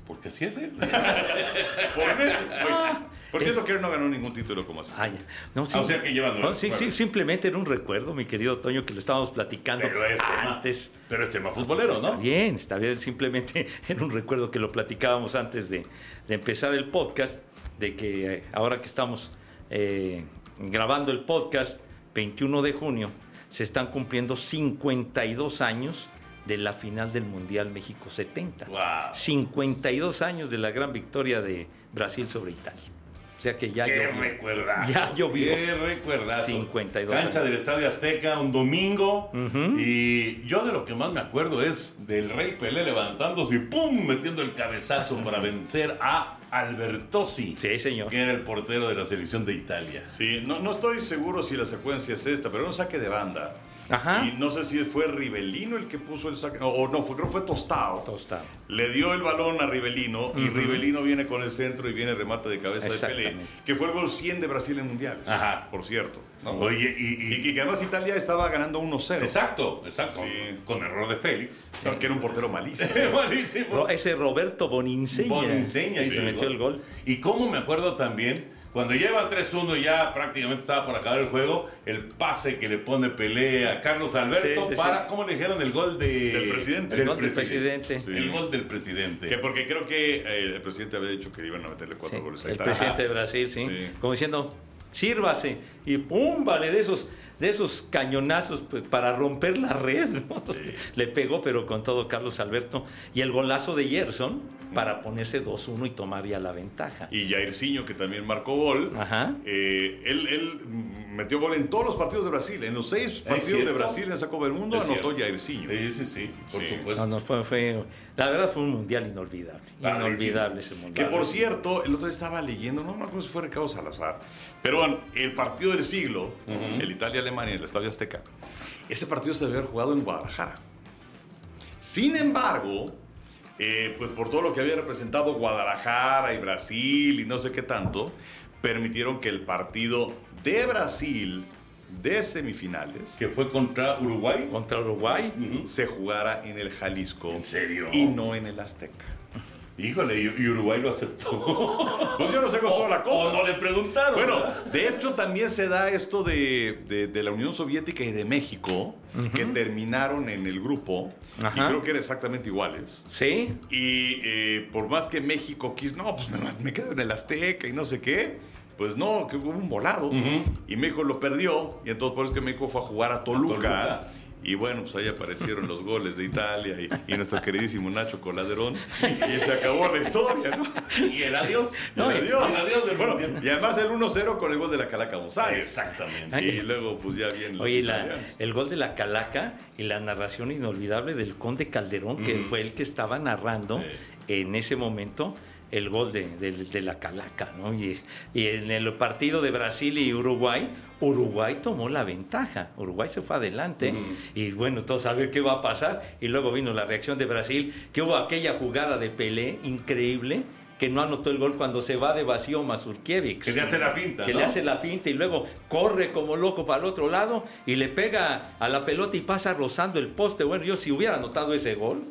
[SPEAKER 2] porque así es él. [LAUGHS]
[SPEAKER 3] Por, eso. Oye, por cierto, que él no ganó ningún título como así.
[SPEAKER 4] Ay, no,
[SPEAKER 2] Ah, o sea que nueve.
[SPEAKER 4] no, sí, sí, simplemente era un recuerdo, mi querido Toño, que lo estábamos platicando
[SPEAKER 2] Pero es tema,
[SPEAKER 4] antes.
[SPEAKER 2] pero es tema futbolero,
[SPEAKER 4] Está
[SPEAKER 2] ¿no?
[SPEAKER 4] bien, está bien. Simplemente [LAUGHS] era un recuerdo que lo platicábamos antes de, de empezar el podcast, de que eh, ahora que estamos eh, grabando el podcast, 21 de junio, se están cumpliendo 52 años de la final del Mundial México 70.
[SPEAKER 2] Wow.
[SPEAKER 4] 52 años de la gran victoria de Brasil sobre Italia. O sea que ya
[SPEAKER 2] Qué
[SPEAKER 4] llovió.
[SPEAKER 2] recuerdazo.
[SPEAKER 4] Ya llovió.
[SPEAKER 2] Qué recuerdazo.
[SPEAKER 4] 52
[SPEAKER 2] Cancha
[SPEAKER 4] años.
[SPEAKER 2] del Estadio Azteca, un domingo. Y yo de lo que más me acuerdo es del Rey Pelé levantándose y ¡pum! metiendo el cabezazo para vencer a Albertosi.
[SPEAKER 4] Sí, señor.
[SPEAKER 2] Que era el portero de la selección de Italia.
[SPEAKER 3] Sí, no, no estoy seguro si la secuencia es esta, pero era un saque de banda.
[SPEAKER 4] Ajá.
[SPEAKER 3] Y no sé si fue Rivelino el que puso el saque, o, no, fue, creo que fue Tostado.
[SPEAKER 4] Tostado.
[SPEAKER 3] Le dio el balón a Rivelino y Rivelino viene con el centro y viene remate de cabeza de Pelé, que fue el gol 100 de Brasil en mundiales.
[SPEAKER 2] Ajá.
[SPEAKER 3] Por cierto. ¿no?
[SPEAKER 2] Oye, y.
[SPEAKER 3] Y,
[SPEAKER 2] y-
[SPEAKER 3] que además Italia estaba ganando 1-0.
[SPEAKER 2] exacto, exacto.
[SPEAKER 3] Sí.
[SPEAKER 2] Con error de Félix.
[SPEAKER 3] Que era un portero malísimo. [LAUGHS]
[SPEAKER 4] Ro- ese Roberto Boninseña.
[SPEAKER 2] Boninseña
[SPEAKER 4] y
[SPEAKER 2] hizo
[SPEAKER 4] se
[SPEAKER 2] el
[SPEAKER 4] metió el gol.
[SPEAKER 2] Y cómo me acuerdo también, cuando lleva 3-1 ya prácticamente estaba por acabar el juego, el pase que le pone pelea a Carlos Alberto
[SPEAKER 4] Sí, sí,
[SPEAKER 2] para,
[SPEAKER 4] sí.
[SPEAKER 2] ¿cómo le dijeron? El gol de,
[SPEAKER 3] Del presidente.
[SPEAKER 4] El gol del presidente.
[SPEAKER 2] El gol del presidente.
[SPEAKER 3] que porque creo que eh, el presidente había dicho que iban a meterle cuatro goles
[SPEAKER 4] el presidente de Brasil, sí. Como diciendo, sírvase. Y pum, vale, de esos, de esos cañonazos pues, para romper la red. ¿no? [LAUGHS] Le pegó, pero con todo Carlos Alberto. Y el golazo de Gerson para ponerse 2-1 y tomar ya la ventaja.
[SPEAKER 3] Y Jairzinho, que también marcó gol.
[SPEAKER 4] Ajá.
[SPEAKER 3] Eh, él, él metió gol en todos los partidos de Brasil. En los seis partidos de? Brasil en esa Copa del Mundo
[SPEAKER 2] Es
[SPEAKER 3] anotó. Jairzinho.
[SPEAKER 2] Sí, sí, sí, por
[SPEAKER 3] Sí.
[SPEAKER 2] supuesto.
[SPEAKER 4] No, no, fue, fue- la verdad fue un mundial inolvidable. Inolvidable ese
[SPEAKER 3] Que
[SPEAKER 4] mundial.
[SPEAKER 3] por cierto, el otro día estaba leyendo, no me acuerdo si fue Ricardo Salazar, pero bueno, el partido del siglo, el Italia-Alemania, el Estadio Azteca, ese partido se debe haber jugado en Guadalajara. Sin embargo, eh, pues por todo lo que había representado Guadalajara y Brasil y no sé qué tanto, permitieron que el partido de Brasil de semifinales
[SPEAKER 2] Que fue contra Uruguay.
[SPEAKER 4] Contra Uruguay.
[SPEAKER 3] Se jugara en el Jalisco
[SPEAKER 2] ¿En serio?
[SPEAKER 3] y no en el Azteca.
[SPEAKER 2] Híjole, y, Uruguay lo aceptó. [LAUGHS]
[SPEAKER 3] Pues yo no sé cómo estuvo la cosa.
[SPEAKER 2] O no le preguntaron.
[SPEAKER 3] Bueno,
[SPEAKER 2] ¿verdad?
[SPEAKER 3] de hecho también se da esto de, de- de la Unión Soviética y de México, que terminaron en el grupo,
[SPEAKER 4] Ajá.
[SPEAKER 3] y creo que eran exactamente iguales.
[SPEAKER 4] Sí.
[SPEAKER 3] Y eh, por más que México quiso, no, pues me, me quedo en el Azteca y no sé qué, pues no, que hubo un volado. Y México lo perdió, y entonces por eso es que México fue a jugar a Toluca.
[SPEAKER 2] Toluca.
[SPEAKER 3] Y bueno, pues ahí aparecieron los goles de Italia y, y nuestro queridísimo Nacho Coladerón. Y se acabó la historia, ¿no?
[SPEAKER 2] Y el adiós.
[SPEAKER 3] No,
[SPEAKER 2] el
[SPEAKER 3] adiós.
[SPEAKER 2] El adiós del
[SPEAKER 3] bueno,
[SPEAKER 2] mundial.
[SPEAKER 3] y además el 1-0 con el gol de la Calaca González.
[SPEAKER 2] Exactamente.
[SPEAKER 4] Ay.
[SPEAKER 3] Y luego, pues ya los
[SPEAKER 4] Oye, la- el gol de la Calaca y la narración inolvidable del Conde Calderón, que fue el que estaba narrando
[SPEAKER 2] Sí.
[SPEAKER 4] en ese momento el gol de, de- de la Calaca, ¿no? Y, y en el partido de Brasil y Uruguay, Uruguay tomó la ventaja, Uruguay se fue adelante y bueno, todos a ver qué va a pasar y luego vino la reacción de Brasil, que hubo aquella jugada de Pelé increíble que no anotó el gol cuando se va de vacío Mazurkiewicz.
[SPEAKER 2] Que le hace la finta,
[SPEAKER 4] Que
[SPEAKER 2] ¿no?
[SPEAKER 4] le hace la finta y luego corre como loco para el otro lado y le pega a la pelota y pasa rozando el poste. Bueno, yo si hubiera anotado ese gol,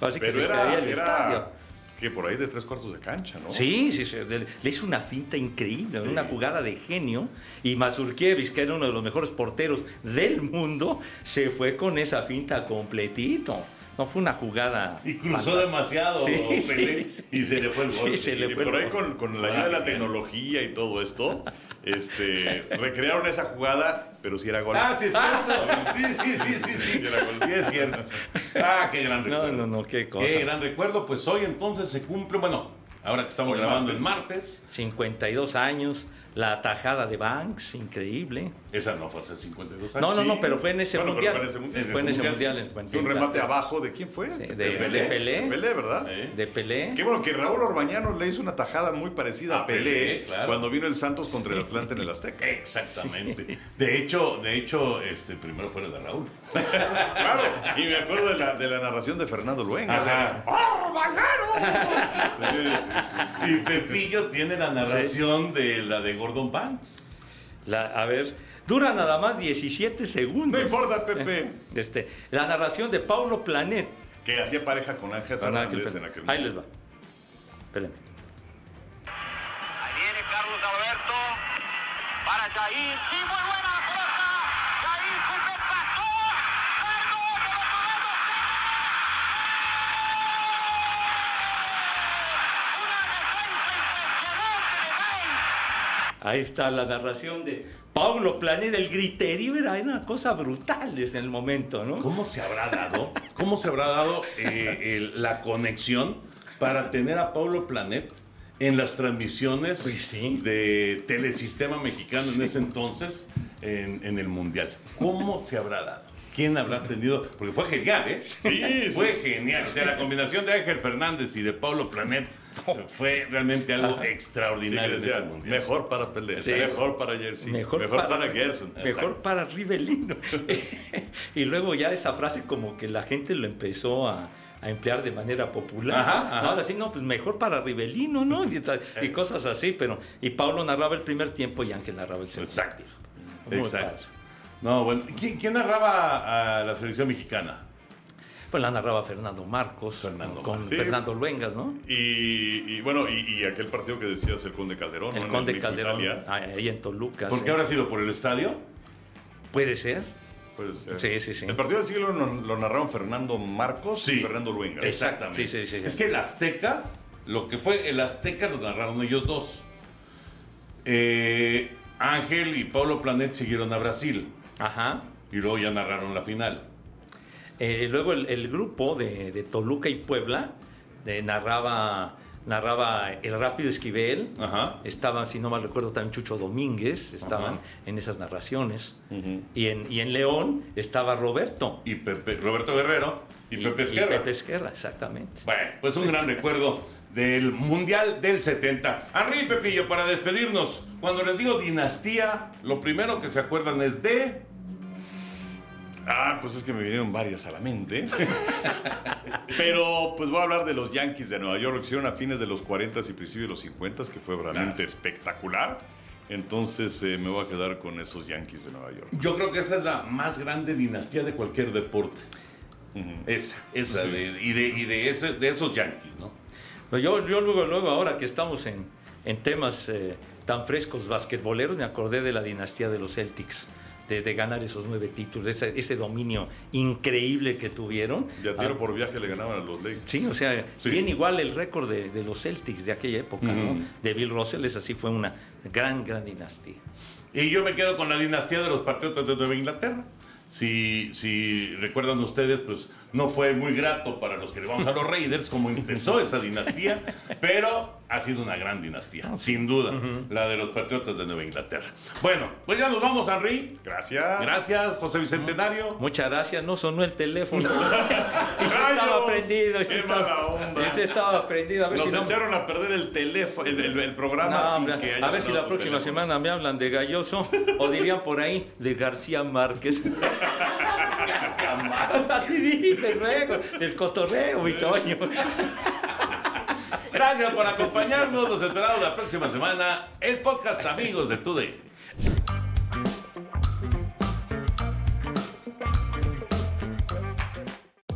[SPEAKER 4] así que se
[SPEAKER 3] era,
[SPEAKER 4] el
[SPEAKER 3] era
[SPEAKER 4] estadio.
[SPEAKER 3] Que por ahí de tres cuartos de cancha, ¿no?
[SPEAKER 4] Sí, sí, sí, le hizo una finta increíble, una jugada de genio. Y Mazurkiewicz, que era uno de los mejores porteros del mundo, se fue con esa finta completito. No fue una jugada.
[SPEAKER 2] Y cruzó demasiado
[SPEAKER 4] Sí,
[SPEAKER 2] Pelé,
[SPEAKER 4] sí,
[SPEAKER 2] y se le fue el gol.
[SPEAKER 4] Sí, se le
[SPEAKER 3] Y
[SPEAKER 4] fue
[SPEAKER 3] por
[SPEAKER 4] el
[SPEAKER 3] ahí
[SPEAKER 4] gol.
[SPEAKER 3] con, con la ayuda de la tecnología y todo esto, [LAUGHS] este, recrearon esa jugada, pero si era gol.
[SPEAKER 2] Ah, sí es cierto. Sí, sí, sí, sí, sí.
[SPEAKER 3] Sí, era gol.
[SPEAKER 2] Sí es cierto. [LAUGHS] Ah, qué gran recuerdo.
[SPEAKER 4] no, no, qué cosa.
[SPEAKER 2] Qué gran recuerdo. Pues hoy entonces se cumple, bueno, ahora que estamos
[SPEAKER 3] Hoy
[SPEAKER 2] grabando el
[SPEAKER 3] martes.
[SPEAKER 2] martes,
[SPEAKER 4] 52 años, la tajada de Banks, increíble.
[SPEAKER 2] esa no fue hace 52
[SPEAKER 4] No,
[SPEAKER 2] años.
[SPEAKER 4] no,
[SPEAKER 3] Sí.
[SPEAKER 4] no, pero fue en ese
[SPEAKER 3] Bueno,
[SPEAKER 4] mundial.
[SPEAKER 3] fue en ese.
[SPEAKER 4] Fue en ese
[SPEAKER 2] mundial,
[SPEAKER 4] mundial. en
[SPEAKER 3] Fue un remate abajo de quién fue?
[SPEAKER 4] Sí, de,
[SPEAKER 3] Pelé.
[SPEAKER 4] de Pelé.
[SPEAKER 3] Pelé, ¿verdad?
[SPEAKER 2] ¿Eh?
[SPEAKER 4] De Pelé.
[SPEAKER 3] Qué bueno que Raúl Orbañano le hizo una tajada muy parecida a
[SPEAKER 2] A
[SPEAKER 3] Pelé,
[SPEAKER 2] Pelé, claro.
[SPEAKER 3] cuando vino el Santos contra el Atlante en el Azteca.
[SPEAKER 2] Exactamente. De hecho, de hecho, este primero fue el de Raúl.
[SPEAKER 3] Claro, y me acuerdo de la, de la narración de Fernando Luenga. Sí. [LAUGHS]
[SPEAKER 2] Y Pepillo tiene la narración de la de Gordon Banks.
[SPEAKER 4] La- a ver, dura nada más 17 segundos.
[SPEAKER 3] No importa, Pepe.
[SPEAKER 4] Este, la narración de Paulo Planet.
[SPEAKER 3] Que hacía pareja con Ángel Fernández en aquel
[SPEAKER 4] Ahí les va. Espérenme.
[SPEAKER 5] Ahí viene Carlos Alberto para Jair. Y muy buena
[SPEAKER 4] Ahí está la narración de Paulo Planet. El griterío era una cosa brutal en el momento, ¿no?
[SPEAKER 2] ¿Cómo se habrá dado? ¿Cómo se habrá dado eh, el- la conexión para tener a Paulo Planet en las transmisiones
[SPEAKER 4] Pues sí.
[SPEAKER 2] de Telesistema Mexicano en ese entonces en, en el Mundial? ¿Cómo se habrá dado? ¿Quién habrá tenido? Porque fue genial, ¿eh?
[SPEAKER 3] Sí,
[SPEAKER 2] Fue genial. O sea, la combinación de Ángel Fernández y de Paulo Planet [LAUGHS] fue realmente algo
[SPEAKER 3] Sí,
[SPEAKER 2] extraordinario
[SPEAKER 3] decía,
[SPEAKER 2] ese Mundial.
[SPEAKER 3] mejor para Pelé,
[SPEAKER 4] Sí.
[SPEAKER 3] mejor para Jersey,
[SPEAKER 4] Mejor
[SPEAKER 3] mejor,
[SPEAKER 4] para-
[SPEAKER 3] para, Gerson.
[SPEAKER 4] Mejor
[SPEAKER 2] Exacto.
[SPEAKER 4] para Rivelino. [LAUGHS] y luego ya esa frase como que la gente lo empezó a, a emplear de manera popular.
[SPEAKER 2] Ajá, ajá.
[SPEAKER 4] Ahora sí, no, pues mejor para Rivelino, ¿no? Y, y cosas así, pero... Y Paulo narraba el primer tiempo y Ángel narraba el segundo.
[SPEAKER 2] Exacto. Exacto. No, bueno. ¿Quién, quién narraba a la selección mexicana?
[SPEAKER 4] Pues la narraba Fernando Marcos,
[SPEAKER 2] Fernando
[SPEAKER 4] con. Fernando Luengas, ¿no?
[SPEAKER 3] Y, y bueno, y, y aquel partido que decías, el Conde Calderón,
[SPEAKER 4] El
[SPEAKER 3] ¿no? En
[SPEAKER 4] Conde
[SPEAKER 3] México,
[SPEAKER 4] Calderón,
[SPEAKER 3] Italia.
[SPEAKER 4] ahí en Toluca.
[SPEAKER 2] ¿Por qué habrá sido? ¿Por el estadio?
[SPEAKER 4] Puede ser.
[SPEAKER 3] Puede ser.
[SPEAKER 4] Sí, sí, sí.
[SPEAKER 3] El partido del siglo lo, lo narraron Fernando Marcos y. Fernando Luenga.
[SPEAKER 2] Exactamente.
[SPEAKER 4] Sí, sí, sí.
[SPEAKER 2] Es que el Azteca, lo que fue el Azteca lo narraron ellos dos. Eh, Ángel y Pablo Planet siguieron a Brasil
[SPEAKER 4] Ajá.
[SPEAKER 2] y luego ya narraron la final.
[SPEAKER 4] Eh, luego el, el grupo de, de Toluca y Puebla de, narraba, narraba el Rápido Esquivel.
[SPEAKER 2] Ajá.
[SPEAKER 4] Estaban, si no mal recuerdo, también Chucho Domínguez, estaban
[SPEAKER 2] Ajá.
[SPEAKER 4] en esas narraciones. y, en, y en León estaba Roberto.
[SPEAKER 2] Y Pepe- Roberto Guerrero y, Pepe Esquerra.
[SPEAKER 4] Pepe Esquerra, exactamente.
[SPEAKER 2] Bueno, pues un gran recuerdo del Mundial del 70. Henry y Pepillo, para despedirnos, cuando les digo dinastía, lo primero que se acuerdan es de...
[SPEAKER 3] Ah, pues es que me vinieron varias a la mente. [LAUGHS] Pero pues voy a hablar de los Yankees de Nueva York, que hicieron a fines de los 40 y principios de los 50, que fue realmente
[SPEAKER 2] Claro.
[SPEAKER 3] espectacular. Entonces eh, me voy a quedar con esos Yankees de Nueva York.
[SPEAKER 2] Yo creo que esa es la más grande dinastía de cualquier deporte. Esa, esa,
[SPEAKER 3] Sí.
[SPEAKER 2] de- y, de, y de, ese- de esos Yankees, ¿no?
[SPEAKER 4] Pero yo, yo luego, luego, ahora que estamos en, en temas eh, tan frescos basquetboleros, me acordé de la dinastía de los Celtics, de, de ganar esos nueve títulos, ese, ese dominio increíble que tuvieron.
[SPEAKER 3] Ya tiro
[SPEAKER 4] Ah,
[SPEAKER 3] por viaje le ganaban a los Lakers.
[SPEAKER 4] Sí, o sea,
[SPEAKER 3] Sí.
[SPEAKER 4] bien igual el récord de, de los Celtics de aquella época, ¿no? De Bill Russell, esa sí fue una gran, gran dinastía.
[SPEAKER 2] Y yo me quedo con la dinastía de los Patriotas de Nueva Inglaterra. Si, si recuerdan ustedes, pues no fue muy grato para los que le vamos a los Raiders como empezó [LAUGHS] esa dinastía, pero ha sido una gran dinastía, sin duda, la de los Patriotas de Nueva Inglaterra. Bueno, pues ya nos vamos, Henry.
[SPEAKER 3] Gracias.
[SPEAKER 2] Gracias, José Bicentenario.
[SPEAKER 4] Muchas gracias, no sonó el teléfono. y [LAUGHS] se [LAUGHS] estaba prendido. y se
[SPEAKER 3] ¡Qué
[SPEAKER 4] estaba,
[SPEAKER 3] onda!
[SPEAKER 4] y se estaba prendido. A ver
[SPEAKER 3] Nos
[SPEAKER 4] si no-
[SPEAKER 3] echaron a perder el teléfono, el, el- el programa
[SPEAKER 4] No,
[SPEAKER 3] sin
[SPEAKER 4] hombre,
[SPEAKER 3] que
[SPEAKER 4] a ver si la próxima
[SPEAKER 3] teléfono.
[SPEAKER 4] semana me hablan de Galloso o dirían por ahí de García Márquez. [LAUGHS] Así dice luego, del cotorreo, mi Toño.
[SPEAKER 2] Gracias por acompañarnos. Los esperamos la próxima semana. El podcast Amigos de Today.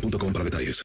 [SPEAKER 6] boostmobile.com para detalles.